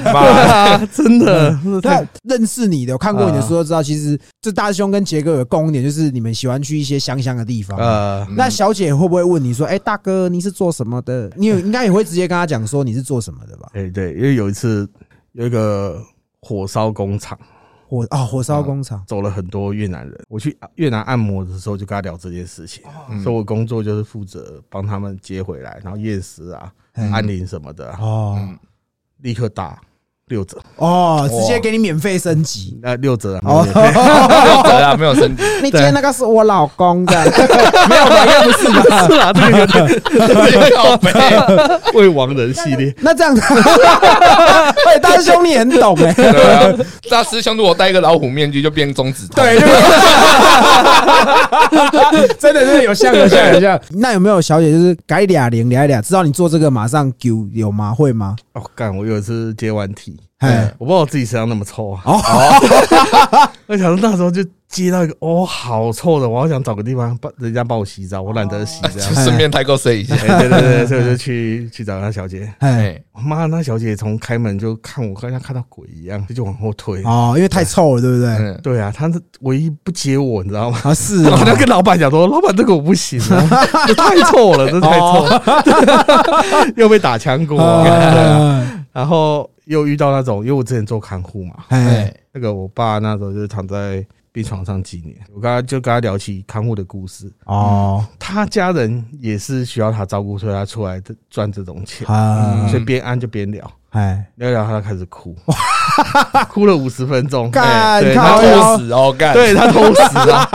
真的，真的。那太认识你的，我看过你的书都知道，其实这大师兄跟杰哥有共同点，就是你们喜欢去一些香香的地方。呃，那小姐会不会问你说：“哎，大哥，你是做什么的？”你有应该也会直接跟他讲说你是做什么的吧？哎对，因为有一次有一个火烧工厂。火啊，火烧工厂走了很多越南人，我去越南按摩的时候就跟他聊这件事情，嗯所以我工作就是负责帮他们接回来，然后验尸啊、嗯安宁什么的啊，哦嗯立刻打六折，哦，直接给你免费升级那六折啊，哦。没有 折啊，没有升级，你今天那个是我老公的，没有吧？不是吧？是啊，这个有点靠背。为亡人系列，那这样子，哎，大师兄你很懂哎，对啊，大师兄如果戴一个老虎面具，就变中指头。对，真的是有像有像有像。那有没有小姐就是改俩零俩俩，知道你做这个马上丢有吗？会吗？哦，干！我有一次接完题，哎，我不知道我自己身上那么臭啊。哦，我想说那时候就接到一个哦，好臭的，我好想找个地方帮人家帮我洗澡，我懒得洗这样。顺便抬过睡一下。哎，对对对，所以我就去去找那小姐。哎，哎，我妈，那小姐从开门就看我，好像看到鬼一样，就就往后推。哦，因为太臭了，对不对？嗯，对啊，她是唯一不接我，你知道吗？啊，是 我就哦，跟老板讲说，老板这个我不行啊，这太臭了，这太臭了，又被打枪过。然后又遇到那种，因为我之前做看护嘛，哎，哎，那个我爸那时候就是躺在病床上几年，我跟他就跟他聊起看护的故事。哦，他家人也是需要他照顾，所以他出来赚这种钱，啊，所以边按就边聊，哎，聊聊他就开始哭，哭了五十分钟。干他他偷死。哦，干，对他偷死啊！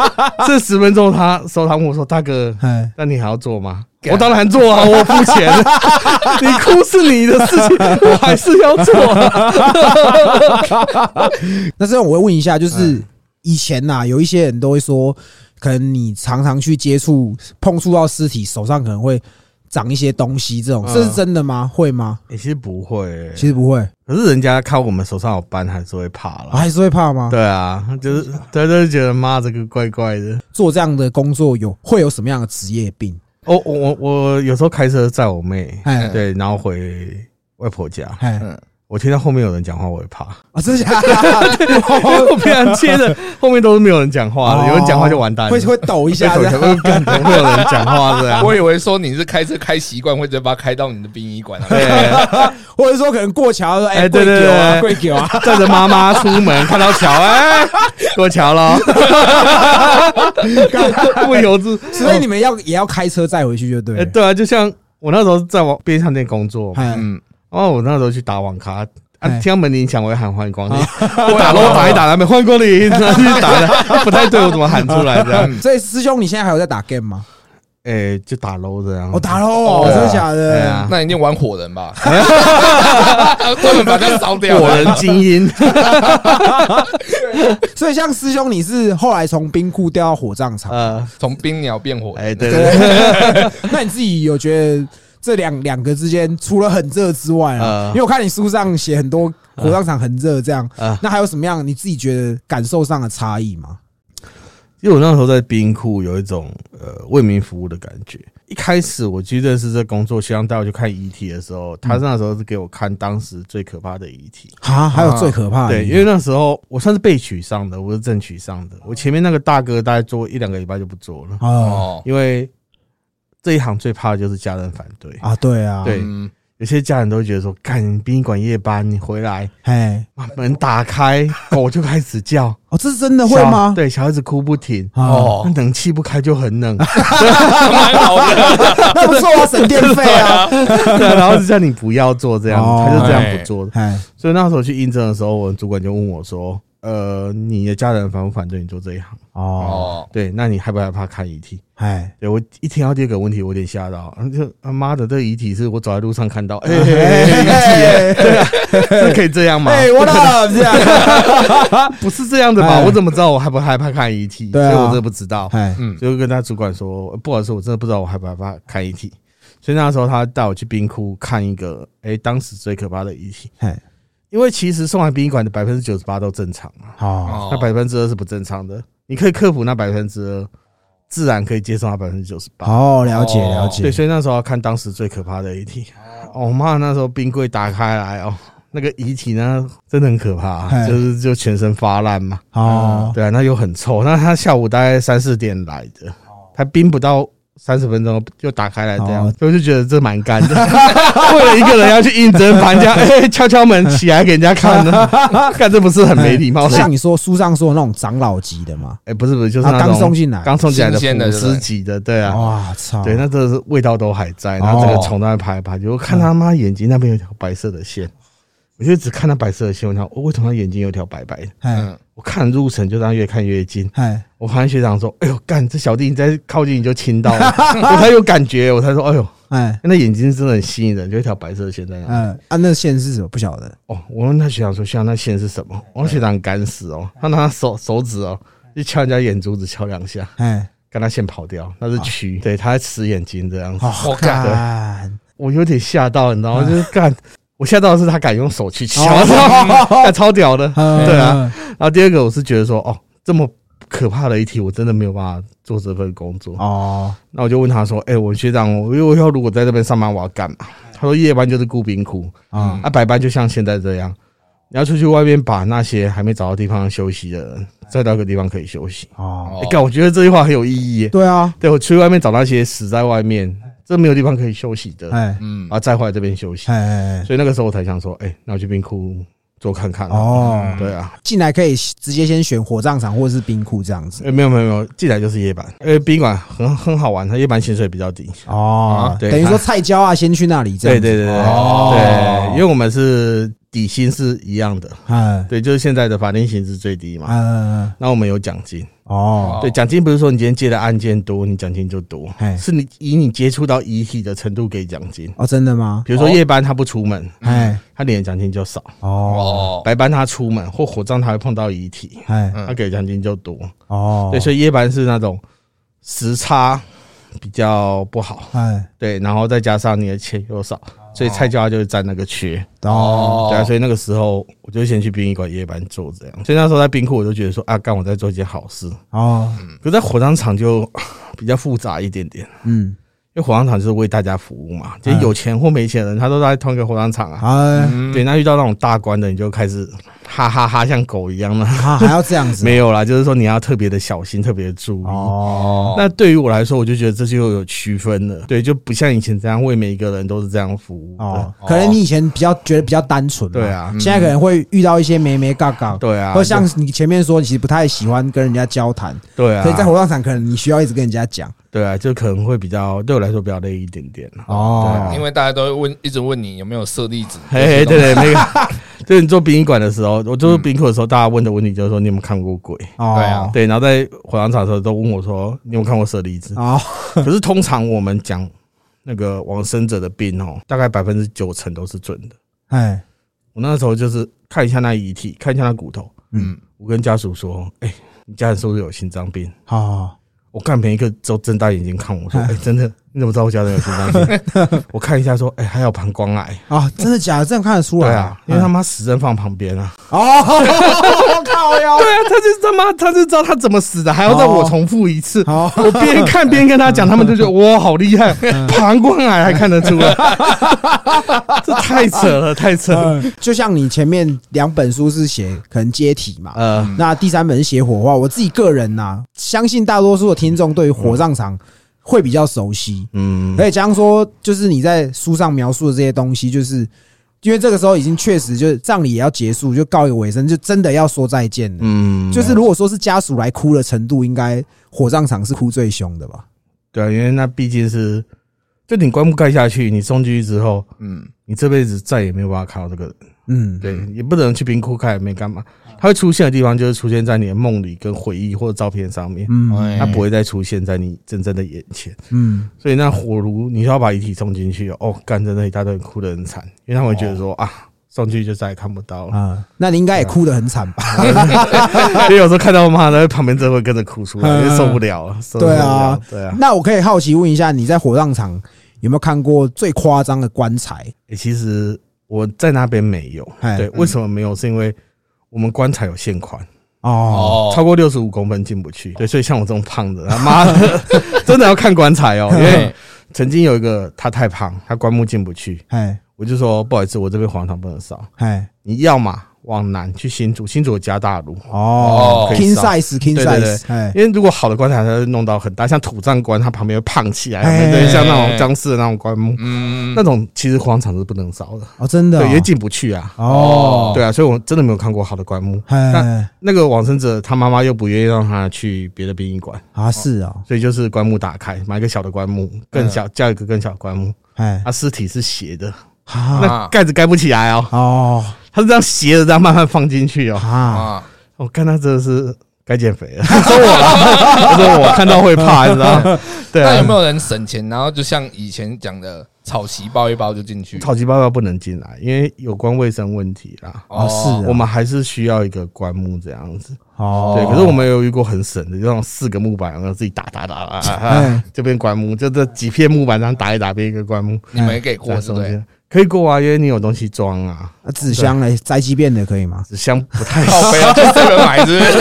这十分钟他收他问我说：“大哥，哎，那你还要做吗？”干我当然做啊，我付钱。你哭是你的事情，我还是要做啊。那这样我会问一下，嗯就是以前呐、有一些人都会说，可能你常常去接触、碰触到尸体，手上可能会长一些东西，这种嗯这是真的吗？会吗？欸其实不会欸，其实不会，可是人家看我们手上有斑，还是会怕了。还是会怕吗？对啊，就是对，就是觉得妈这个怪怪的。做这样的工作有会有什么样的职业病？我我我我有时候开车载我妹，哎。对，然后回外婆家，哎。嗯我听到后面有人讲话，我会怕。啊，真的假的？我平常接的后面都是没有人讲话的，哦有人讲话就完蛋了，会会抖一下这样。抖会有人讲话这样？我以为说你是开车开习惯，会直接把它开到你的殡仪馆 或者说可能过桥说，哎，哎对对啊，对跪酒啊，载着妈妈出门看到桥，哎，过桥了，不由自所以你们要也要开车载回去就对。对啊，就像我那时候在网便利商店工作嗯，然后我那时候去打网咖，啊哎，听到门铃响，我会喊欢迎光临，我打咯打一打，他们欢迎光临，然后去打的不太对，我怎么喊出来这样？所以师兄，你现在还有在打 game 吗？哎，就打 low 这样。我打喽，哦真的假的对啊？那一定玩火人吧？专门把它烧掉。火人精英，所以像师兄，你是后来从冰库调到火葬场，呃，从冰鸟变火人。哎，对，对，那你自己有觉得这两两个之间，除了很热之外啊，呃因为我看你书上写很多火葬场很热这样，呃，那还有什么样你自己觉得感受上的差异吗？因为我那时候在冰库有一种呃为民服务的感觉。一开始我去认识这工作，希望带我去看遗体的时候，他那时候是给我看当时最可怕的遗体。啊，还有最可怕的，对，因为那时候我算是被取上的，我是正取上的。我前面那个大哥大概做一两个礼拜就不做了，哦哦，因为这一行最怕的就是家人反对。啊，对啊，对。嗯。有些家人都会觉得说，干你殡仪馆夜班，你回来哎，把门打开，狗就开始叫，哦，这是真的会小吗？对，小孩子哭不停，哦，那冷气不开就很冷，蛮好的。那不错啊，省电费啊，对，然后就叫你不要做这样，哦。他就这样不做。的。哎，所以那时候去应征的时候，我们主管就问我说：“呃，你的家人反不反对你做这一行？哦，哦，对，那你害不害怕看遗体？”哎，对我一听到第二个问题，我有点吓到，啊就他妈的，这个遗体是我走在路上看到，哎、哎，这可以这样吗？哎，我的这样，不是这样的吧？哎我怎么知道我害不害怕看遗体？对啊所以我真的不知道。哎，嗯，就跟他主管说，不好意思，我真的不知道我害不害怕看遗体。所以那时候他带我去冰库看一个，哎、当时最可怕的遗体。哎，因为其实送来殡仪馆的百分之九十八都正常啊，哦那百分之二是不正常的。你可以克服那百分之二，自然可以接受那百分之九十八。哦，了解哦了解对，，所以那时候要看当时最可怕的遗体。我妈，那时候冰柜打开来哦，那个遗体呢真的很可怕，嗨就是就全身发烂嘛。哦，对啊，那又很臭。那他下午大概三四点来的，他冰不到三十分钟就打开来这样，哦所以我就觉得这蛮干的。为了一个人要去应征，把人家哎、敲敲门起来给人家看呢，看这不是很没礼貌？像你说书上说的那种长老级的嘛，哎、不是不是，就是他刚送进来，刚送进来的新鲜的腐对不对尸级的，对啊。哇操，对，那真的是味道都还在，然后这个虫都在爬来爬去。我看他妈眼睛那边有条白色的线，我就只看他白色的线，我想，哦，为什么他眼睛有条白白的？哎嗯，我看入神，就让他越看越近。哎，我旁边学长说：“哎呦，干，这小弟你再靠近你就亲到了。”我才有感觉，我才说：“哎呦，哎，那眼睛真的很吸引人，就一条白色的线在那。嗯，啊，那线是什么？不晓得，哦，我问他学长说：“学长，那线是什么？”我学长很敢死哦，他拿手手指哦，就敲人家眼珠子敲两下，哎，跟他线跑掉，那是蛆，对，他在吃眼睛这样子。哦，我干干，我有点吓到，你知道吗？就是干，我吓到的是他敢用手去敲，超屌的。对啊嗯，然后第二个我是觉得说，哦，这么可怕的一题，我真的没有办法做这份工作。哦，那我就问他说，哎，我学长，我我以后如果在这边上班，我要干嘛？他说夜班就是雇兵库，啊啊，白班就像现在这样，你要出去外面把那些还没找到地方休息的人，再到一个地方可以休息。哦，哎，干，我觉得这句话很有意义。对啊，对我出去外面找那些死在外面，这没有地方可以休息的，哎。嗯。啊再回来这边休息。哎所以那个时候我才想说，哎，那我去冰库做看看。哦，对啊，进来可以直接先选火葬场或者是冰库这样子。哎，没有没有没有，进来就是夜班，因为宾馆很很好玩，它夜班薪水比较低。哦，对。等于说菜椒啊，先去那里这样子，对对对对。哦。对，因为我们是底薪是一样的，哎。对，就是现在的法定薪资最低嘛。嗯那我们有奖金，哦，对，奖金不是说你今天接的案件多，你奖金就多。嘿，是你以你接触到遗体的程度给奖金。哦，真的吗？比如说夜班他不出门，哎他领的奖金就少；哦。哦，白班他出门或火葬他会碰到遗体，哎嗯他给的奖金就多。哦，对，所以夜班是那种时差比较不好，哎对，然后再加上你的钱又少，所以菜椒就是占那个缺。哦对啊，所以那个时候我就先去殡仪馆夜班做这样。所以那时候在冰库，我就觉得说啊，干我在做一件好事。哦可是在火葬场就 比较复杂一点点，嗯因为火葬场就是为大家服务嘛，就是有钱或没钱的人，他都在同一个火葬场啊。对，那遇到那种大官的，你就开始哈哈哈像狗一样的。啊还要这样子没有啦，就是说你要特别的小心，特别的注意。哦。那对于我来说，我就觉得这就有区分了，对，就不像以前这样为每一个人都是这样服务。哦，可能你以前比较觉得比较单纯，对，啊，现在可能会遇到一些眉眉嘎嘎，对啊，或像你前面说，你其实不太喜欢跟人家交谈，对啊，所以在火葬场可能你需要一直跟人家讲。对啊，就可能会比较对我来说比较累一点点哦。因为大家都会问，一直问你有没有舍利子。嘿嘿，对对，那个，就是你做殡仪馆的时候，我做殡仪馆的时候，大家问的问题就是说你有没有看过鬼？哦，对啊对，然后在火葬场的时候都问我说你有没有看过舍利子？哦 可是通常我们讲那个往生者的病哦，大概百分之九成都是准的。哎我那时候就是看一下那遗体，看一下那骨头，嗯，我跟家属说，哎，你家人是不是有心脏病？好我看每一个都睁大眼睛看我说，哎，真的，你怎么知道我家人有心脏病？我看一下说，哎，还有膀胱癌。啊，真的假的？这样看得出来对啊，因为他妈死人放旁边啊。哦，我 靠呀对啊，他就他妈他就知道他怎么死的，还要让我重复一次。哦我边看边跟他讲，他们就觉得哇好厉害，嗯膀胱癌还看得出来，这太扯了，太扯了。嗯就像你前面两本书是写可能接体嘛，呃，那第三本是写火化。我自己个人呐、相信大多数的听众对于火葬场会比较熟悉，嗯而且加上说，就是你在书上描述的这些东西，就是因为这个时候已经确实就是葬礼也要结束，就告一个尾声，就真的要说再见了。嗯，就是如果说是家属来哭的程度，应该火葬场是哭最凶的吧？对啊，因为那毕竟是，就你棺木盖下去，你送进去之后，嗯，你这辈子再也没有办法看到这个人。嗯，对，也不能去冰库看，也没干嘛。它会出现的地方就是出现在你的梦里、跟回忆或者照片上面，嗯哎它不会再出现在你真正的眼前。嗯，所以那火炉，你要把遗体送进去哦，干真的一大堆人哭得很惨，因为他们会觉得说啊，送进去就再也看不到了。啊，那你应该也哭得很惨吧？因为有时候看到妈在旁边真的会跟着哭出来，因为受不了了。受不了对啊，对啊。那我可以好奇问一下，你在火葬场有没有看过最夸张的棺材？欸其实我在那边没有，哎对，为什么？没有？是因为我们棺材有限宽，哦，哦，超过六十五公分进不去。对，所以像我这种胖子，他妈的 真的要看棺材哦，因为曾经有一个他太胖，他棺木进不去，哎。我就说不好意思，我这边黄糖不能少，哎。你要嘛往南去新竹，新竹有加大路。哦，king size king 对对对。size，哎。因为如果好的棺材，它会弄到很大，像土葬棺，它旁边会胖起来，哎对，像那种僵尸的那种棺木，嗯，那种其实荒场是不能烧的，哦，真的哦对，因为进不去啊。哦，对啊，所以我真的没有看过好的棺木。哎那个往生者他妈妈又不愿意让他去别的殡仪馆，啊是啊，所以就是棺木打开，买一个小的棺木，更小，叫一个更小的棺木。哎他尸体是斜的，啊。那盖子盖不起来哦，哦他是这样斜着，这样慢慢放进去哦。啊啊，我看他真的是该减肥了。说我啦，我 说我看到会怕，你知道吗？对啊，那有没有人省钱，然后就像以前讲的草席包一包就进去？草席包包不能进来，因为有关卫生问题啦。哦是啊我们还是需要一个棺木这样子，哦对。可是我们有遇过很省的，就那种四个木板，然后自己打打打打，这边棺木，就这几片木板这样打一打变一个棺木。你没给过在是不是？可以过啊，因为你有东西装啊。那纸箱嘞，宅急便的可以吗？纸箱 不太好背啊，去这边买是不是？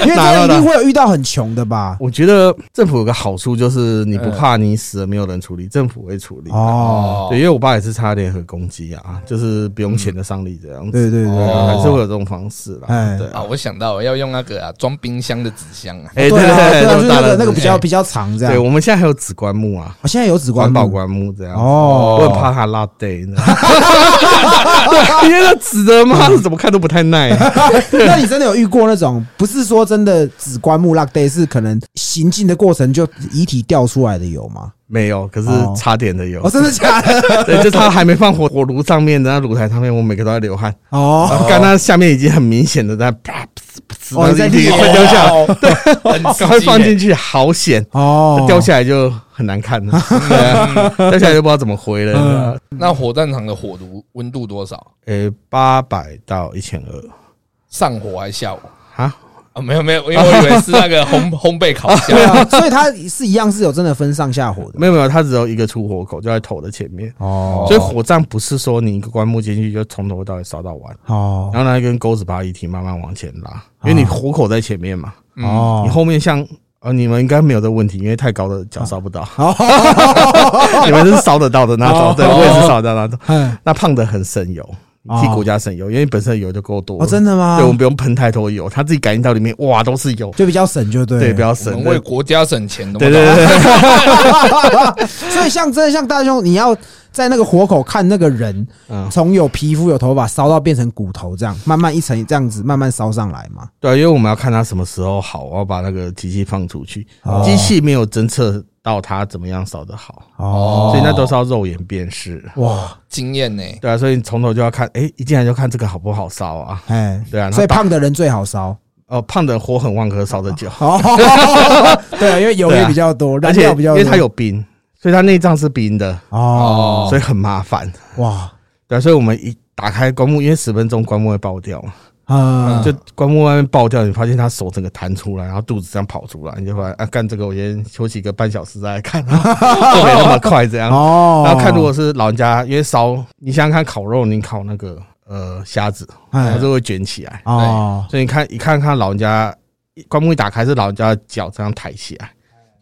因为这样一定会有遇到很穷的吧？我觉得政府有个好处就是你不怕你死了没有人处理，政府会处理。哦，对，因为我爸也是差点核攻击啊，就是不用钱的上礼这样子，对对对，哦还是会有这种方式啦。哎对啊，我想到了要用那个啊装冰箱的纸箱啊，哎，对对啊，对啊，就是那个那个比较哎比较长这样。对，我们现在还有紫棺木啊，我现在有紫棺木环保棺木这样。哦，我很怕它拉呢，因为那纸的妈的怎么看都不太耐。那你真的有遇过那种不是说真的只棺木 lock day，是可能行进的过程就遗体掉出来的有吗？没有，可是哦差点的有哦，。真的假的？对，就他还没放火火炉上面的那炉台上面，我每个都在流汗。哦，刚刚下面已经很明显的在啪哦你在流一滴快掉下来，哦，很刺激赶快放欸进去，好险！哦，掉下来就很难看了，掉下来就不知道怎么回了。嗯那火葬场的火炉温度多少？呃，八百到一千二上火还是下火？啊，啊，没有没有，因为我以为是那个烘 烘焙烤箱对。啊，所以它是一样是有真的分上下火的。没有没有，它只有一个出火口，就在头的前面。哦所以火葬不是说你一个棺木进去就从头到尾烧到完，哦然后拿一根钩子把遗体慢慢往前拉，因为你火口在前面嘛，嗯，哦你后面像呃你们应该没有这个问题，因为太高的脚烧不到，哦，你们是烧得到的那哦种，对我也是烧得到那种。嗯那胖的很省油，替国家省油，因为本身油就够多。哦，真的吗？对，我们不用喷太多油，它自己感应到里面，哇，都是油，就比较省，就对了。对，比较省们。为国家省钱的。对对对对，所以像真的像大兄，你要在那个火口看那个人嗯，从有皮肤有头发烧到变成骨头，这样慢慢一层这样子慢慢烧上来嘛。对，因为我们要看他什么时候好，我要把那个机器放出去哦，机器没有侦测到它怎么样烧得好，哦，所以那都是要肉眼辨识。哇，经验呢？对啊，所以你从头就要看，哎，一进来就看这个好不好烧啊？哎，对啊，所以胖的人最好烧。哦，胖的火很旺，可是烧得久，哦，对啊，因为油也比较多，燃而且料比较多。因为它有冰，所以它内脏是冰的，哦，所以很麻烦。哇，对啊，所以我们一打开棺木，因为十分钟棺木会爆掉嘛，嗯，就棺木外面爆掉，你发现他手整个弹出来，然后肚子这样跑出来，你就发现啊，干这个我先休息个半小时再来看，就没那么快这样。哦，然后看如果是老人家，因为烧，你想想看烤肉，你烤那个呃虾子，它哎就会卷起来，哦，所以你看一看看老人家棺木一打开是老人家的脚这样抬起来，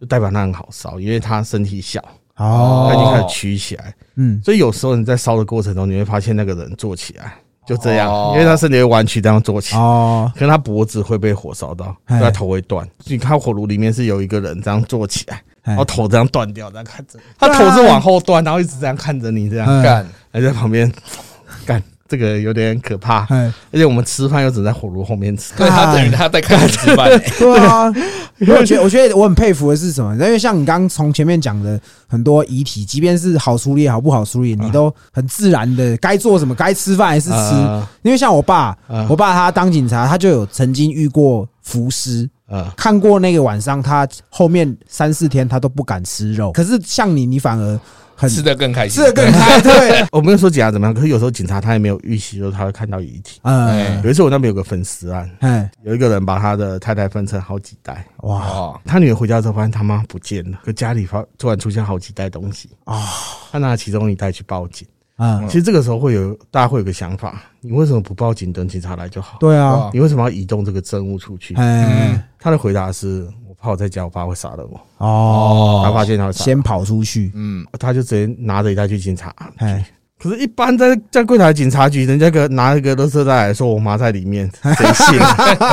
就代表他很好烧，因为他身体小，哦，他已经开始曲起来，嗯，所以有时候你在烧的过程中，你会发现那个人坐起来就这样，哦因为他身体会弯曲这样坐起。哦，可能他脖子会被火烧到，他头会断。你看火炉里面是有一个人这样坐起来，哎然后头这样断掉，这样看着，他头是往后断，然后一直这样看着你，这样嗯。干。还在旁边干，这个有点可怕。哎，而且我们吃饭又只在火炉后面吃，对他等于他在看你吃饭欸。对啊，我觉得我觉得我很佩服的是什么？因为像你刚刚从前面讲的很多遗体，即便是好处理也好不好处理，你都很自然的该做什么，该吃饭还是吃。呃因为像我爸，嗯我爸他当警察，他就有曾经遇过浮尸，呃，看过那个晚上，他后面三四天他都不敢吃肉。可是像你，你反而很吃的更开心，吃的更开心，对，我没有说警察怎么样，可是有时候警察他也没有预期，说他会看到遗体。嗯，有一次我那边有个粉尸案，哎，有一个人把他的太太分成好几袋，哇。哦，他女儿回家之后发现他妈不见了，可家里发突然出现好几袋东西，啊。他拿其中一袋去报警。嗯，其实这个时候会有大家会有个想法，你为什么不报警等警察来就好？对啊，你为什么要移动这个证物出去？哎，他的回答是：我怕我在家，我爸会杀了我。哦，他发现他先跑出去，嗯，他就直接拿着一袋去警察。哎，可是，一般在在柜台警察局，人家个拿一个垃圾袋来说我妈在里面，谁信？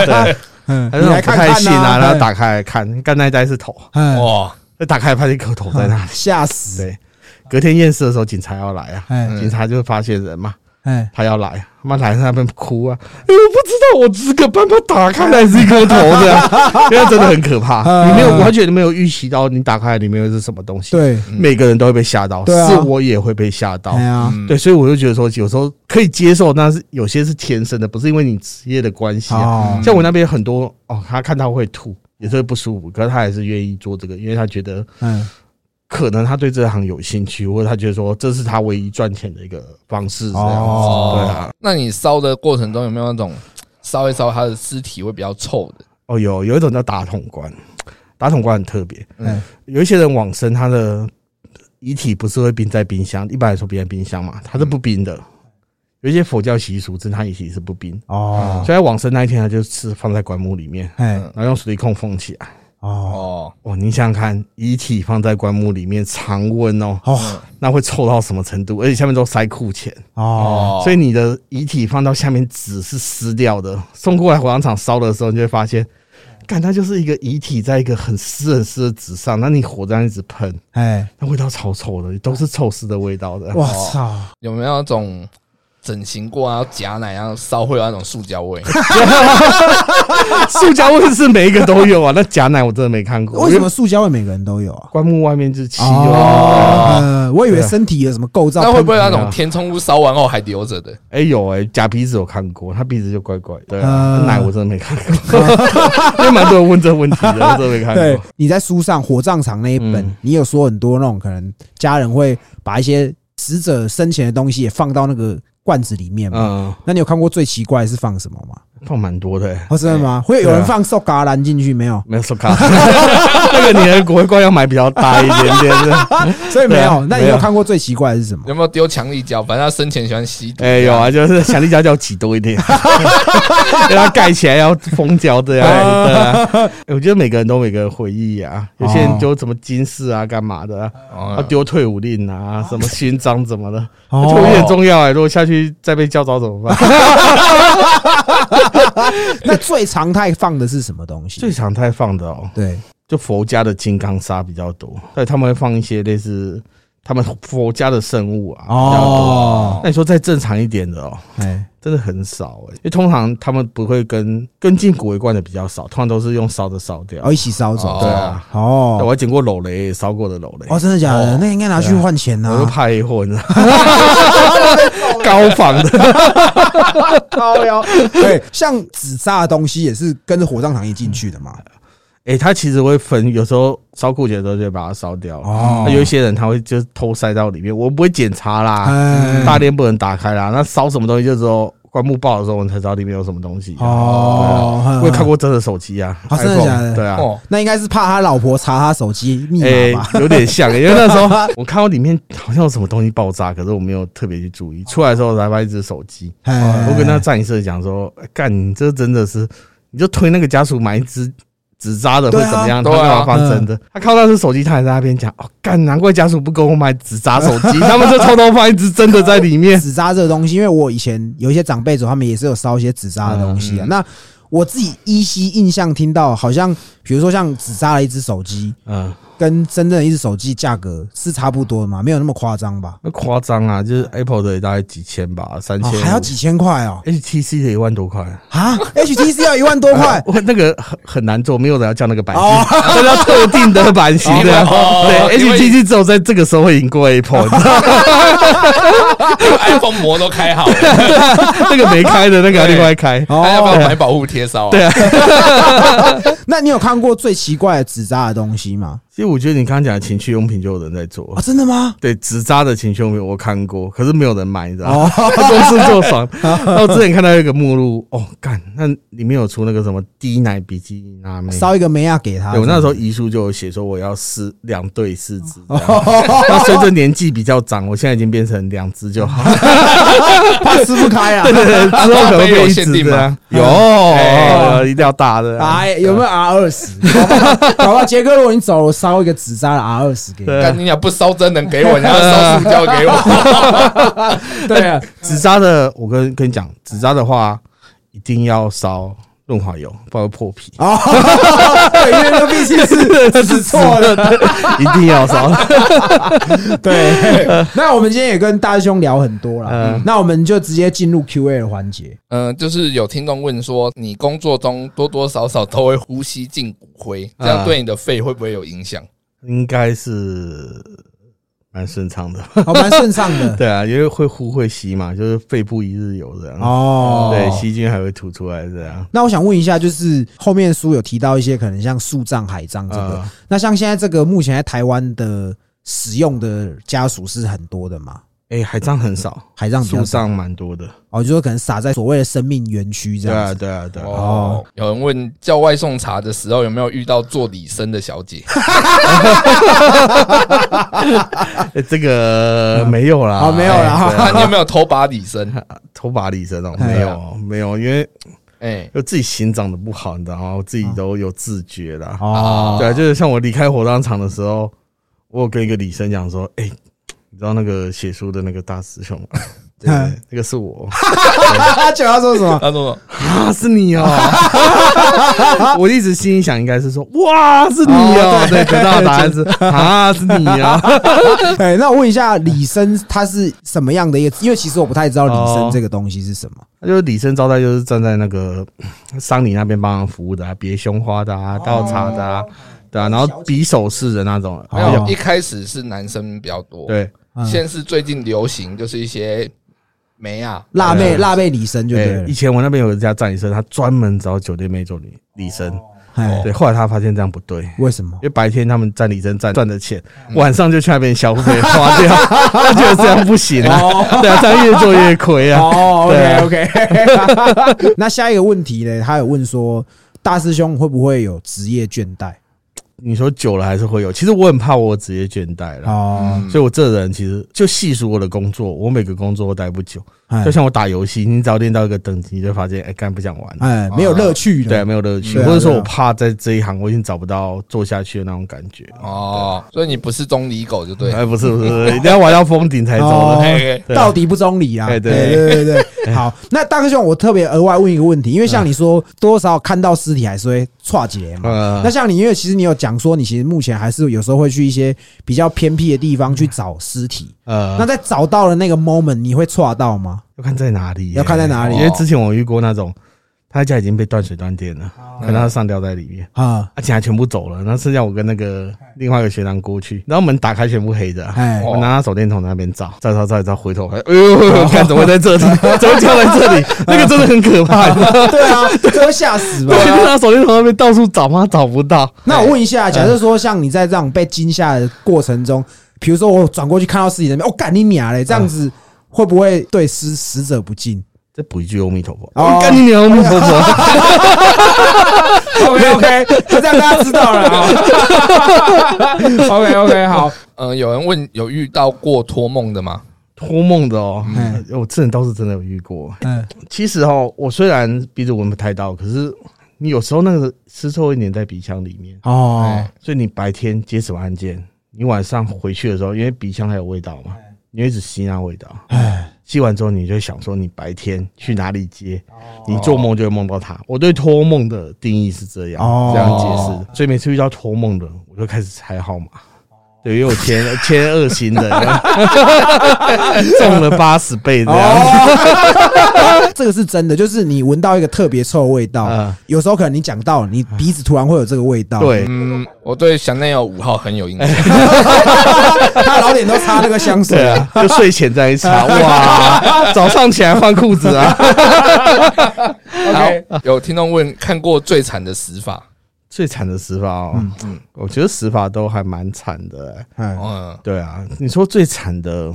对，嗯，还是我不太信啊。然后哎打开来看，干那一袋是头，哎哇，再打开来发现一颗头在那里。吓死，对，隔天验尸的时候，警察要来啊，警察就发现人嘛，哎，他要来，他妈来在那边哭啊！哎我不知道，我这个办法打开来是一颗头的，因为真的很可怕。嗯你没有完全没有预期到，你打开来里面会是什么东西。，对，每个人都会被吓到，是我也会被吓到。对，所以我就觉得说，有时候可以接受，但是有些是天生的，不是因为你职业的关系啊。哦，像我那边很多哦，他看到会吐，也是会不舒服，可是他还是愿意做这个，因为他觉得嗯，可能他对这行有兴趣，或者他觉得说这是他唯一赚钱的一个方式，这样子。哦对啊，那你烧的过程中有没有那种烧一烧，他的尸体会比较臭的？哦，有有一种叫打桶棺，打桶棺很特别，嗯有一些人往生，他的遗体不是会冰在冰箱，一般来说冰在冰箱嘛，它是不冰的。有一些佛教习俗，真他遗体是不冰，哦，所以在往生那一天，他就是放在棺木里面，哎，然后用水力控封起来。哦，哦，哦，你想想看，遗体放在棺木里面常温哦，哦，那会臭到什么程度？而且下面都塞库钱，哦，所以你的遗体放到下面纸是湿掉的，送过来火葬场烧的时候，你就会发现，干它就是一个遗体在一个很湿很湿的纸上，那你火这样一直喷，哎，那味道超臭的，都是臭湿的味道的。我操，有没有那种整形过啊，假奶然后烧会有那种塑胶味？塑胶味是每一个都有啊，那假奶我真的没看过。为什么塑胶味每个人都有啊？棺木外面就是漆哦我以为身体有什么构造，那会不会那种填充物烧完后还留着的？哎、有哎、假鼻子有看过，他鼻子就怪怪的。对啊，嗯奶我真的没看过，因为蛮多人问这个问题的，我真的没看对过。，你在书上火葬场那一本，嗯你有说很多那种可能家人会把一些死者生前的东西也放到那个罐子里面嘛？嗯，那你有看过最奇怪的是放什么吗？放蛮多的、欸。哦，真的吗？会有人放瘦嘎兰进去没有？没有手卡，那个你的骨灰罐要买比较大一点点的。所以没有。那你有有看过最奇怪的是什么？有没有丢强力胶？反正他生前喜欢吸毒。哎、有啊，就是强力胶要挤多一点，给它盖起来要封胶的呀。对啊，我觉得每个人都有每个人回忆啊，有些人丢什么金饰啊，干嘛的啊，丢退伍令啊，什么勋章怎么的，哦退伍令很重要哎。如果下去再被叫招怎么办？那最常态放的是什么东西？最常态放的哦，对，就佛家的金刚砂比较多，对，他们会放一些类似他们佛家的圣物啊。哦，那你说再正常一点的哦，哎，真的很少哎、因为通常他们不会跟跟进骨灰罐的比较少，通常都是用烧的烧掉。哦，一起烧走。哦对啊，哦我哦，还捡过篓雷，烧过的篓雷，哦，真的假的？哦那应该拿去换钱我就呐。怕黑货，你知道吗高仿的，高腰。对，像纸扎的东西也是跟着火葬场一进去的嘛。哎、他其实会分，有时候烧库钱的时候就会把它烧掉。哦那有一些人他会就是偷塞到里面，我不会检查啦，嗯，大殿不能打开啦。那烧什么东西，就是说棺木爆的时候，我们才知道里面有什么东西。哦，我也看过真的手机啊，哦真的假的对啊，哦，那应该是怕他老婆查他手机密哎、码吧？有点像、因为那时候 我看到里面好像有什么东西爆炸，可是我没有特别去注意。出来的时候才发现一只手机，哎我跟那葬仪社讲说：“哎干，你这真的是，你就推那个家属买一只纸扎的会怎么样？他干嘛放真的？他看到那只手机，他还在那边讲：哦，干，难怪家属不给我买纸扎手机，他们就偷偷放一只真的在里面。纸扎这个东西，因为我以前有一些长辈组，他们也是有烧一些纸扎的东西啊。嗯那我自己依稀印象听到，好像比如说像纸扎了一只手机，嗯，跟真正的一只手机价格是差不多的嘛？没有那么夸张吧？那夸张啊，就是 Apple 的也大概几千吧，三哦千、，还要几千块哦？HTC 的一万多块。”啊？HTC 要一万多块？我 那个很很难做，没有人要叫那个版型，哦 这叫特定的版型的。哦对，HTC 只有在这个时候会赢过 Apple，你知道吗 iPhone 膜都开好了，那个没开的那个要另外开。哦他要不要买保护贴烧啊？对啊，那你有看过最奇怪的纸扎的东西吗？其实我觉得你刚刚讲的情趣用品就有人在做啊，，真的吗？对，纸扎的情趣用品我看过，可是没有人买，你知道吗？公司做爽。然后之前看到一个目录，哦，干，那里面有出那个什么低奶比基尼辣妹。烧一个梅亚给他。对我那时候遗书就有写说我要四两对四只，那随着年纪比较长，我现在已经变成两只就好。怕撕不开啊。对对对，之后可能有限定吗。有，一定要大的啊。哎，有没有 R 二十？搞不好杰哥，如果你走了，我烧一个纸扎的 R 二十给你。但你俩不烧真能给我，你要烧塑胶给我。对啊，纸扎的，我跟跟你讲，纸扎的话一定要烧润滑油，不然会破皮。哦，对，因为那毕竟是是错的。一定要烧。对，那我们今天也跟大师兄聊很多了嗯，那我们就直接进入 Q A 的环节。嗯，就是有听众问说，你工作中多多少少都会呼吸进骨灰，这样对你的肺会不会有影响？应该是蛮顺畅的。哦，蛮顺畅的。对啊，因为会呼会吸嘛，就是肺部一日游这样。哦，对，细菌还会吐出来这样。那我想问一下，就是后面书有提到一些可能像树葬、海葬这个，呃那像现在这个目前在台湾的使用的家属是很多的嘛？哎，海葬很少，海葬树葬蛮多的。哦，就说可能撒在所谓的生命园区这对啊，样子。对啊，对啊。哦，有人问叫外送茶的时候有没有遇到做礼生的小姐？哎这个没有啦，哦没有啦你有没有偷把礼生？偷把李生哦，哎没有没有，因为哎，就自己心长得不好，你知道吗？我自己都有自觉啦。哦，对啊，就是像我离开火葬场的时候，我有跟一个李生讲说，哎，你知道那个写书的那个大师兄吗？对，那个是我他 叫他说什么？他说啊，是你哦！我一直心里想，应该是说，哇，是你哦！哦对对，得到的答案是啊，是你啊！哎，那我问一下，李生他是什么样的一个？因为其实我不太知道李生哦这个东西是什么。他就是李生招待，就是站在那个丧礼那边帮忙服务的啊，别胸花的啊，倒茶的啊，对啊，然后比手势的那种，没哦有，一开始是男生比较多，，对，嗯现在是最近流行就是一些梅啊，辣妹辣妹李生就对以。前我那边有一家站礼生，他专门找酒店妹做理理生，哎，对，后来他发现这样不对。为什么因？为白天他们站里生站赚的钱，晚上就去那边消费花掉，他觉得这样不行啊，对啊，这样越做越亏啊。哦对 OK。那下一个问题呢？他有问说，大师兄会不会有职业倦怠？你说久了还是会有，其实我很怕我职业倦怠了，哦，所以我这人其实就细数我的工作，我每个工作都待不久，哎就像我打游戏，你只要练到一个等级，你就发现哎，干不想玩了。哎，没有乐趣对。没有乐趣，对啊或者说对啊我怕在这一行我已经找不到做下去的那种感觉。哦，所以你不是中离狗就对了。哎，不是不是，不是一定要玩到封顶才走哦的。嘿对啊到底不中理啊！哎对对对对对。好，那大哥兄，我特别额外问一个问题，因为像你说，多少看到尸体还是会岔起来嘛。呃那，像你，因为其实你有讲说，你其实目前还是有时候会去一些比较偏僻的地方去找尸体。呃那在找到了那个 moment，你会错到吗？要看在哪里耶，要看在哪里因为之前我遇过那种，他家已经被断水断电了，可能他上吊在里面，啊，而且还全部走了，然后剩下我跟那个另外一个学长过去，然后门打开全部黑的我拿他手电筒在那边照，照照照一照，回头还，哎呦，看怎么会在这里？怎么跳在这里？那个真的很可怕，对啊，这会吓死吧对？就拿手电筒那边到处找吗？找不到。那我问一下，假设说像你在这样被惊吓的过程中，比如说我转过去看到尸体那边，我干你娘嘞，这样子会不会对死死者不敬再补一句阿弥陀佛，哦我干你娘阿弥陀佛！？OK OK，就这样大家知道了啊。OK OK，好，嗯，有人问有遇到过托梦的吗？托梦的哦嗯，我这人倒是真的有遇过。嗯，其实哦，我虽然鼻子闻不太到，可是你有时候那个尸臭会粘在鼻腔里面，哦哎，所以你白天接什么案件，你晚上回去的时候，因为鼻腔还有味道嘛，你会一直吸那味道。哎，吸完之后，你就想说，你白天去哪里接？你做梦就会梦到他。我对托梦的定义是这样，哦这样解释。所以每次遇到托梦的，我就开始猜号码。对，因为我签 签二星的，中了八十倍这样。哦，这个是真的，就是你闻到一个特别臭的味道嗯，有时候可能你讲到，你鼻子突然会有这个味道。，对，嗯，我对香奈儿五号很有印象。他老脸都擦那个香水啊，就睡前再一擦，哇，早上起来换裤子啊。OK，有听众问看过最惨的死法，最惨的死法哦，嗯嗯。我觉得死法都还蛮惨的、欸。哎，嗯，对啊，你说最惨的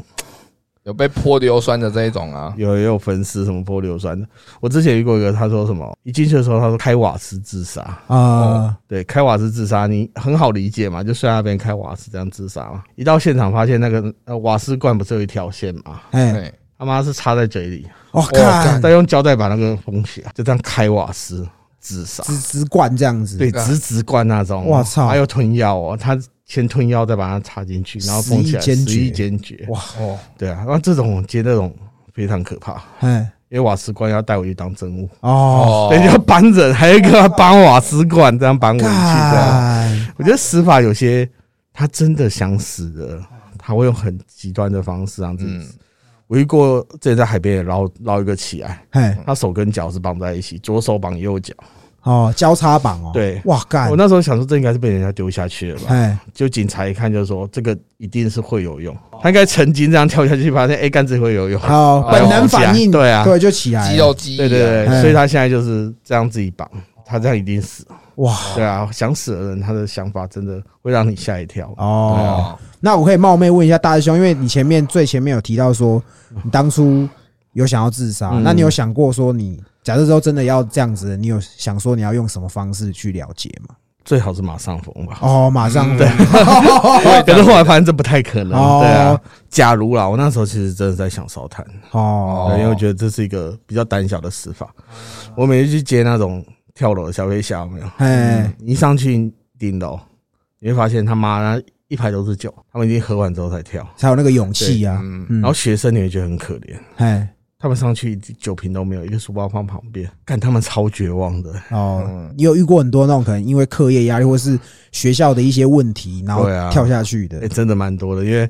有被泼硫酸的这一种啊，有也有粉丝什么泼硫酸的。我之前遇过一个，他说什么一进去的时候，他说开瓦斯自杀。啊，对，开瓦斯自杀，你很好理解嘛，就睡在那边开瓦斯这样自杀嘛。一到现场发现那个呃瓦斯罐不是有一条线嘛，哎，对，他妈是插在嘴里，我干。看再用胶带把那个封起来，就这样开瓦斯自杀。直直灌这样子，对，直直灌那种。哇操还有吞药哦，他先吞药，再把它插进去，然后封起来，食意坚决食意坚决。哇，哦，对啊，那这种接那种非常可怕，哎，因为瓦斯罐要带回去当证物，哦，对，要搬人，还有一个要搬瓦斯罐，这样搬回去。这样，干，我觉得死法有些他真的想死的，他会用很极端的方式让自己。我遇过之前在海边也捞捞一个起来，哎，他手跟脚是绑在一起，左手绑右脚。哦，交叉绑哦，对。哇干。我，那时候想说，这应该是被人家丢下去了吧？哎，就警察一看就说这个一定是会有用，他应该曾经这样跳下去，发现哎杆子会有用，好，哎本能反应，对啊。对，就起来，肌肉记忆啊，对对对，哎所以他现在就是这样自己绑，他这样一定死。哇。对啊，想死的人他的想法真的会让你吓一跳。哦。啊，那我可以冒昧问一下大师兄，因为你前面最前面有提到说，你当初有想要自杀，嗯。那你有想过说你假设说真的要这样子，你有想说你要用什么方式去了解吗？最好是马上封吧。哦，马上嗯 对，可是后来发现这不太可能。哦对啊，假如啦，我那时候其实真的在想烧炭，哦对因为我觉得这是一个比较胆小的死法。我每次去接那种跳楼的小飞侠，有没有？哎，一上去顶楼，你会发现他妈那一排都是酒，他们已经喝完之后才跳。才有那个勇气啊，嗯，嗯然后学生你会觉得很可怜，哎他们上去酒瓶都没有，一个书包放旁边，看他们超绝望的。哦嗯，你有遇过很多那种可能因为课业压力或是学校的一些问题，然后跳下去的哎、真的蛮多的，因为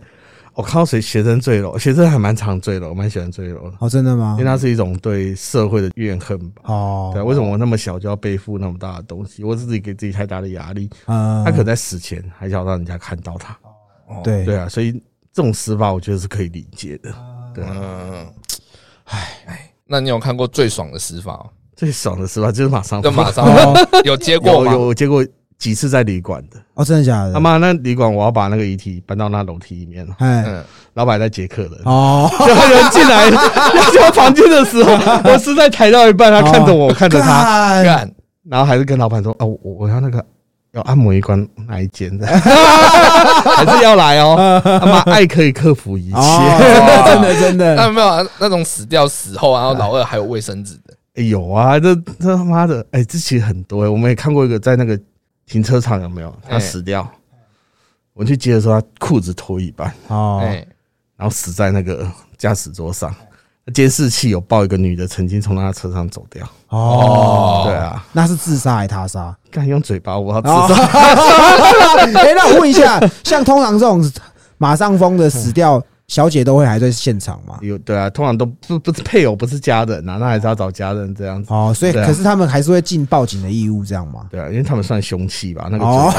我看到谁学生坠楼，学生还蛮常坠楼，蛮喜欢坠楼的，哦，真的吗因为？那是一种对社会的怨恨吧。哦，对啊，为什么我那么小就要背负那么大的东西？我自己给自己太大的压力。嗯他可能在死前还想让人家看到他。哦，对对啊，所以这种死法我觉得是可以理解的。对啊，嗯，唉，那你有看过最爽的死法吗？最爽的死法就是马上就马上哦有接过吗？有接过几次在旅馆的。哦，真的假的？他妈那旅馆我要把那个遗体搬到那楼梯里面了，哎。嗯，老板在接客人。哦，就有人进来 要进我房间的时候，我是在抬到一半，他看着我，看着他，然后还是跟老板说：“哦，我我要那个要按摩一关哪一间的，还是要来哦。他妈爱可以克服一切。哦，真 的真的，那有没有啊那种死掉死后，然后老二还有卫生纸的？哎有啊，这这他妈的，哎，这其实很多、欸。我们也看过一个在那个停车场有没有？他哎死掉，我去接的时候，他裤子脱一半，哦，哎，然后死在那个驾驶桌上。监视器有报一个女的曾经从他的车上走掉。哦，对啊，那是自杀还是他杀？敢用嘴巴，我要自哦杀。哎，那我问一下，像通常这种马上疯的死掉，小姐都会还在现场吗？有对啊，通常都不不是配偶，不是家人啊，那还是要找家人这样子。哦，所以啊可是他们还是会尽报警的义务，这样吗？对啊，因为他们算凶器吧，那个哦。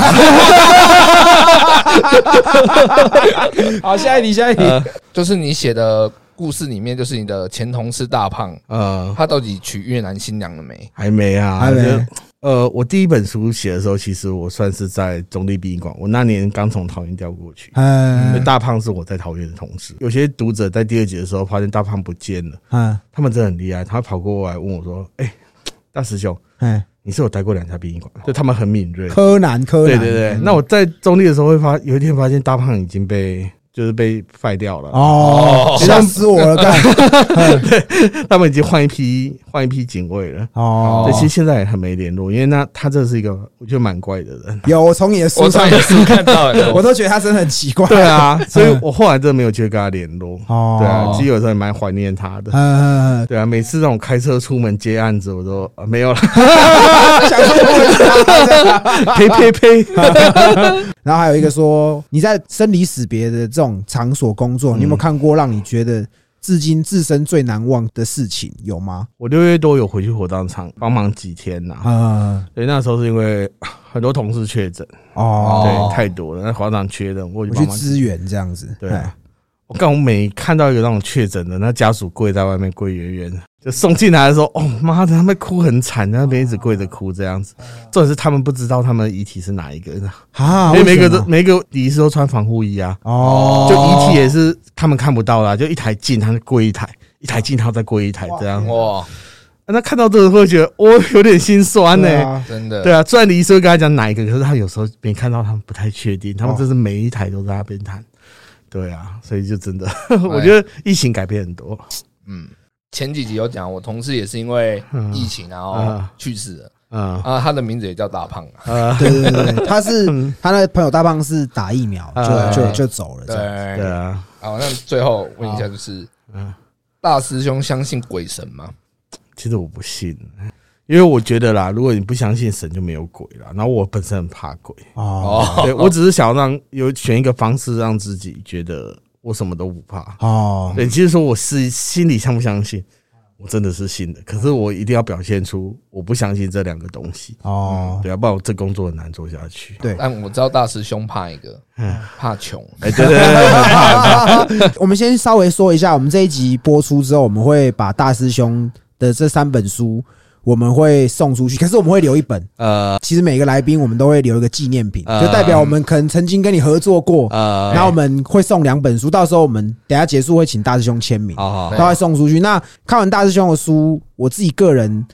好，下一题，下一题。呃就是你写的故事里面，就是你的前同事大胖，呃，他到底娶越南新娘了没？还没啊，还没。呃，我第一本书写的时候，其实我算是在中立殡仪馆，我那年刚从桃园调过去。嗯大胖是我在桃园的同事，有些读者在第二集的时候发现大胖不见了，嗯，他们真的很厉害，他跑过来问我说：“哎、大师兄，哎，你是有待过两家殡仪馆？”就他们很敏锐，柯南，柯南，对对对，那我在中立的时候会发，有一天发现大胖已经被就是被废掉了，哦，吓死我了，对，他们已经换一批换一批警卫了。哦对，，其实现在也很没联络，因为那他这是一个我觉得蛮怪的人。有我从你的我书上上，也是看到的，我都觉得他真的很奇怪。对啊，所以我后来真的没有去跟他联络。哦，对啊，其实有时候也蛮怀念他的。嗯，对啊，每次那种开车出门接案子，我都、呃、没有了，想说我呸呸 呸。然后还有一个说，你在生离死别的这种场所工作，你有没有看过让你觉得至今自身最难忘的事情？有吗？我六月多有回去火葬场帮忙几天呐、啊，对，那时候是因为 很多同事确诊，哦，对，太多了，那火葬场缺人，我。去支援这样子。对啊，我刚我每看到一个那种确诊的，那家属跪在外面跪圆圆的，就送进来的时候，哦妈的，他们哭很惨，在那边一直跪着哭这样子。重点是他们不知道他们的遗体是哪一个，因啊，为每个每个仪式都穿防护衣啊，哦，就遗体也是他们看不到啦，就一台进他就跪一台，一台进他再跪一台这样。哇，那看到这个会觉得我有点心酸呢、真的，对啊，虽然李医生会跟他讲哪一个，可是他有时候没看到，他们不太确定，他们哦这是每一台都在那边谈。对啊，所以就真的，我觉得疫情改变很多。嗯，前几集有讲，我同事也是因为疫情然后嗯。去世了嗯。啊，他的名字也叫大胖啊，呃，对对对对，他是他那个朋友大胖是打疫苗啊就就就走了，这对。对啊，好，那最后问一下，就是嗯，大师兄相信鬼神吗？其实我不信，因为我觉得啦，如果你不相信神，就没有鬼了。然后我本身很怕鬼，哦。对我只是想要让有选一个方式让自己觉得我什么都不怕。哦对，其实说我是心里相不相信，我真的是信的，可是我一定要表现出我不相信这两个东西。哦，对啊，不然我这工作很难做下去。对。但我知道大师兄怕一个嗯，怕穷，哎，对对对。我们先稍微说一下，我们这一集播出之后，我们会把大师兄的这三本书我们会送出去，可是我们会留一本。呃。其实每个来宾我们都会留一个纪念品，呃。就代表我们可能曾经跟你合作过，呃，然后我们会送两本书，到时候我们等下结束会请大师兄签名，都会送出去。那看完大师兄的书，我自己个人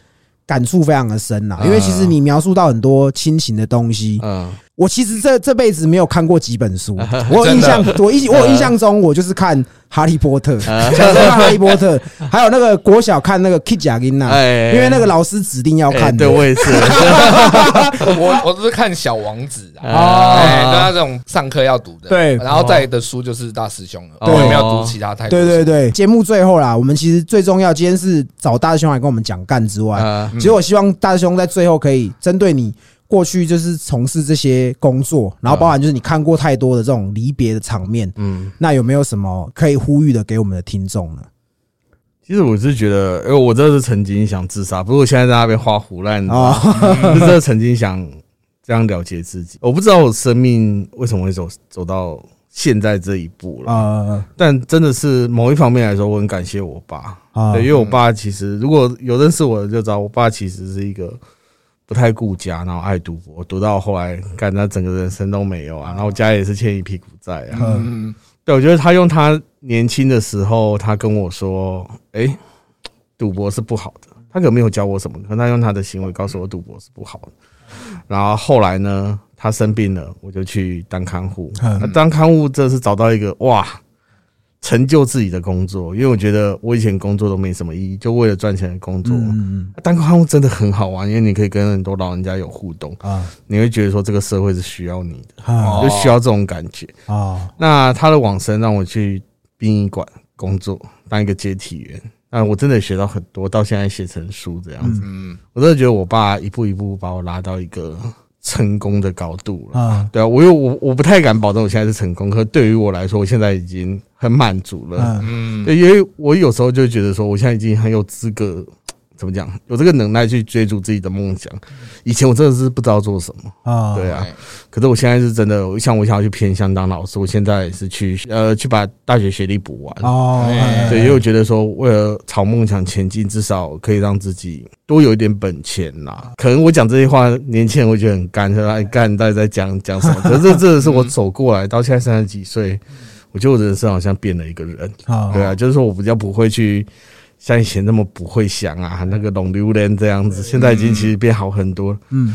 感触非常的深啊，因为其实你描述到很多亲情的东西，嗯我其实这这辈子没有看过几本书，我有印象，我印我有印象中我就是看《哈利波特》，小时候看《哈利波特》，还有那个国小看那个《Kid 贾金娜》，哎因为那个老师指定要哎看的。对。我也是，我我都是看小王子啊，哦哎，对他这种上课要读的，对。然后再的书就是大师兄了，对我也没有读其他太多。对对对，节目最后啦，我们其实最重要，今天是找大师兄来跟我们讲干之外，呃其实我希望大师兄在最后可以针对你过去就是从事这些工作，然后包含就是你看过太多的这种离别的场面，嗯，那有没有什么可以呼吁的给我们的听众呢？其实我是觉得，因为我真的是曾经想自杀，不过我现在在那边画胡乱，哦，是真的曾经想这样了结自己。我不知道我生命为什么会走走到现在这一步了，呃但真的是某一方面来说，我很感谢我爸。啊对，因为我爸其实如果有认识我的就知道，我爸其实是一个不太顾家，然后爱赌博，赌到后来感觉整个人生都没有啊，然后家也是欠一屁股债啊。嗯，对，我觉得他用他年轻的时候，他跟我说：“哎、赌博是不好的。”他可能没有教我什么，可他用他的行为告诉我赌博是不好的。然后后来呢，他生病了，我就去当看护。嗯那当看护，这是找到一个哇，成就自己的工作，因为我觉得我以前工作都没什么意义，就为了赚钱的工作。嗯嗯当看护真的很好玩，因为你可以跟很多老人家有互动，嗯啊你会觉得说这个社会是需要你的，啊就需要这种感觉。啊那他的往生让我去殡仪馆工作，当一个接体员。那我真的学到很多，到现在写成书这样子。嗯，我真的觉得我爸一步一步把我拉到一个成功的高度了。啊对啊，我又我我不太敢保证我现在是成功，可对于我来说，我现在已经很满足了。嗯因为我有时候就觉得说，我现在已经很有资格，怎么讲，有这个能耐去追逐自己的梦想。以前我真的是不知道做什么，啊对啊哎。可是我现在是真的，像我想要去偏乡当老师，我现在是去呃去把大学学历补完。哦哎对，因为我觉得说，为了朝梦想前进，至少可以让自己多有一点本钱啦。可能我讲这些话，年轻人会觉得很干，说哎干，你到底在讲讲什么？可是这真的是我走过来到现在三十几岁，我觉得我人生好像变了一个人。啊对啊，就是说我比较不会去像以前那么不会想啊，那个龙榴莲这样子，现在已经其实变好很多。嗯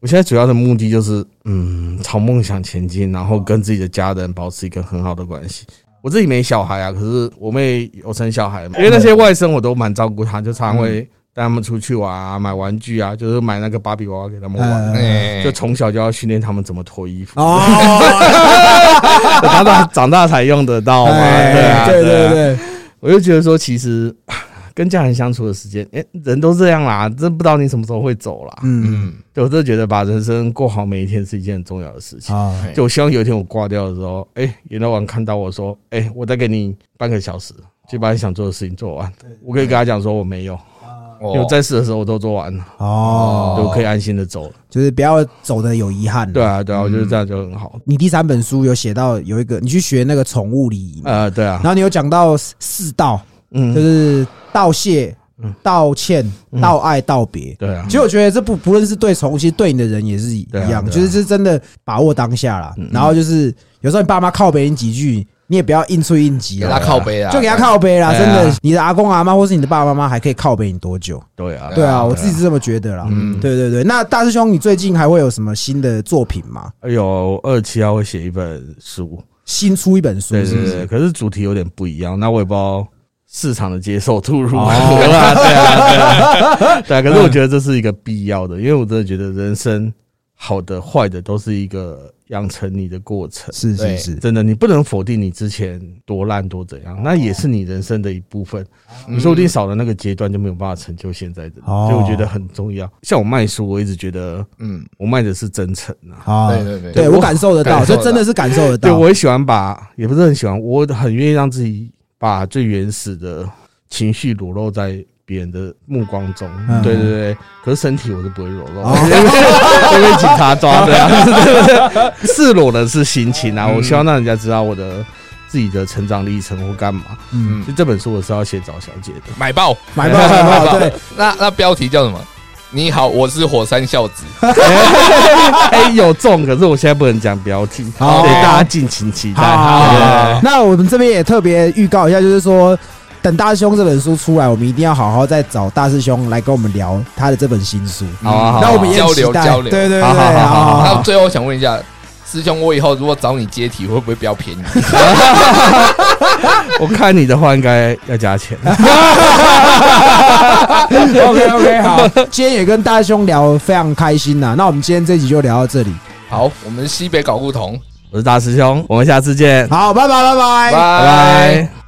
我现在主要的目的就是，嗯，朝梦想前进，然后跟自己的家人保持一个很好的关系。我自己没小孩啊，可是我妹有生小孩嘛，因为那些外甥我都蛮照顾他，就常常会带他们出去玩啊，买玩具啊，就是买那个芭比娃娃给他们玩。就从小就要训练他们怎么脱衣服，哦，长大长大才用得到嘛。对啊，对对啊对，我就觉得说，其实跟家人相处的时间，哎、人都这样啦，真不知道你什么时候会走啦。嗯嗯，对我真的觉得把人生过好每一天是一件很重要的事情。啊哎就我希望有一天我挂掉的时候，哎、阎罗王看到我说，哎、我再给你半个小时，去把你想做的事情做完。我可以跟他讲说我没有，因为我哦在世的时候我都做完了，哦，就，可以安心的走了。就是不要走的有遗憾。对，啊，对啊，我觉得这样就很好。你第三本书有写到有一个，你去学那个宠物礼仪嘛，呃，对啊然，后你有讲到四道，嗯就，是道谢嗯、道歉、嗯道爱、道别。对啊其，实我觉得这不不论是对宠物，其实对你的人也是一样，就是是真的把握当下啦嗯。然后就是有时候你爸妈靠北你几句，你也不要硬吹硬挤给他啊，靠背啊，就给他靠背啦。真的，你的阿公阿妈或是你的爸爸妈妈还可以靠背你多久？对啊，对啊，啊我自己是这么觉得啦。嗯对对对，那大师兄，你最近还会有什么新的作品吗？有二七号会写一本书，新出一本书是不是对对对，？可是主题有点不一样，那我也不知道市场的接受度如何哦啊，对啊，对啊，对啊，可是我觉得这是一个必要的，因为我真的觉得人生好的坏的都是一个养成你的过程。是是是，真的，你不能否定你之前多烂多怎样，那也是你人生的一部分。你说不定少了那个阶段，就没有办法成就现在的所以我觉得很重要。像我卖书，我一直觉得嗯，我卖的是真诚啊。好，对对对对我感受得到，这真的是感受得到对，到。我也喜欢把，也不是很喜欢，我很愿意让自己把最原始的情绪裸露在别人的目光中。嗯。对对对，可是身体我是不会裸露，哦。会被警察抓的、赤裸的是心情啊，嗯。我希望让人家知道我的自己的成长历程或干嘛。嗯，就这本书我是要写找小姐的，买爆。买爆买爆，对，那那标题叫什么？你好，我是火山孝子。哎，有中，可是我现在不能讲标题，好对大家敬请期待。好那我们这边也特别预告一下，就是说，等大师兄这本书出来，我们一定要好好再找大师兄来跟我们聊他的这本新书。好啊，好啊。那我们也交很期待。流交流。对对对，好好好好好。那最后想问一下，师兄，我以后如果找你接体，会不会比较便宜？我看你的话应该要加钱。OK OK，好，今天也跟大兄聊得非常开心呐。那我们今天这集就聊到这里，好，我们西北搞不同，我是大师兄，我们下次见，好，拜拜拜拜拜拜。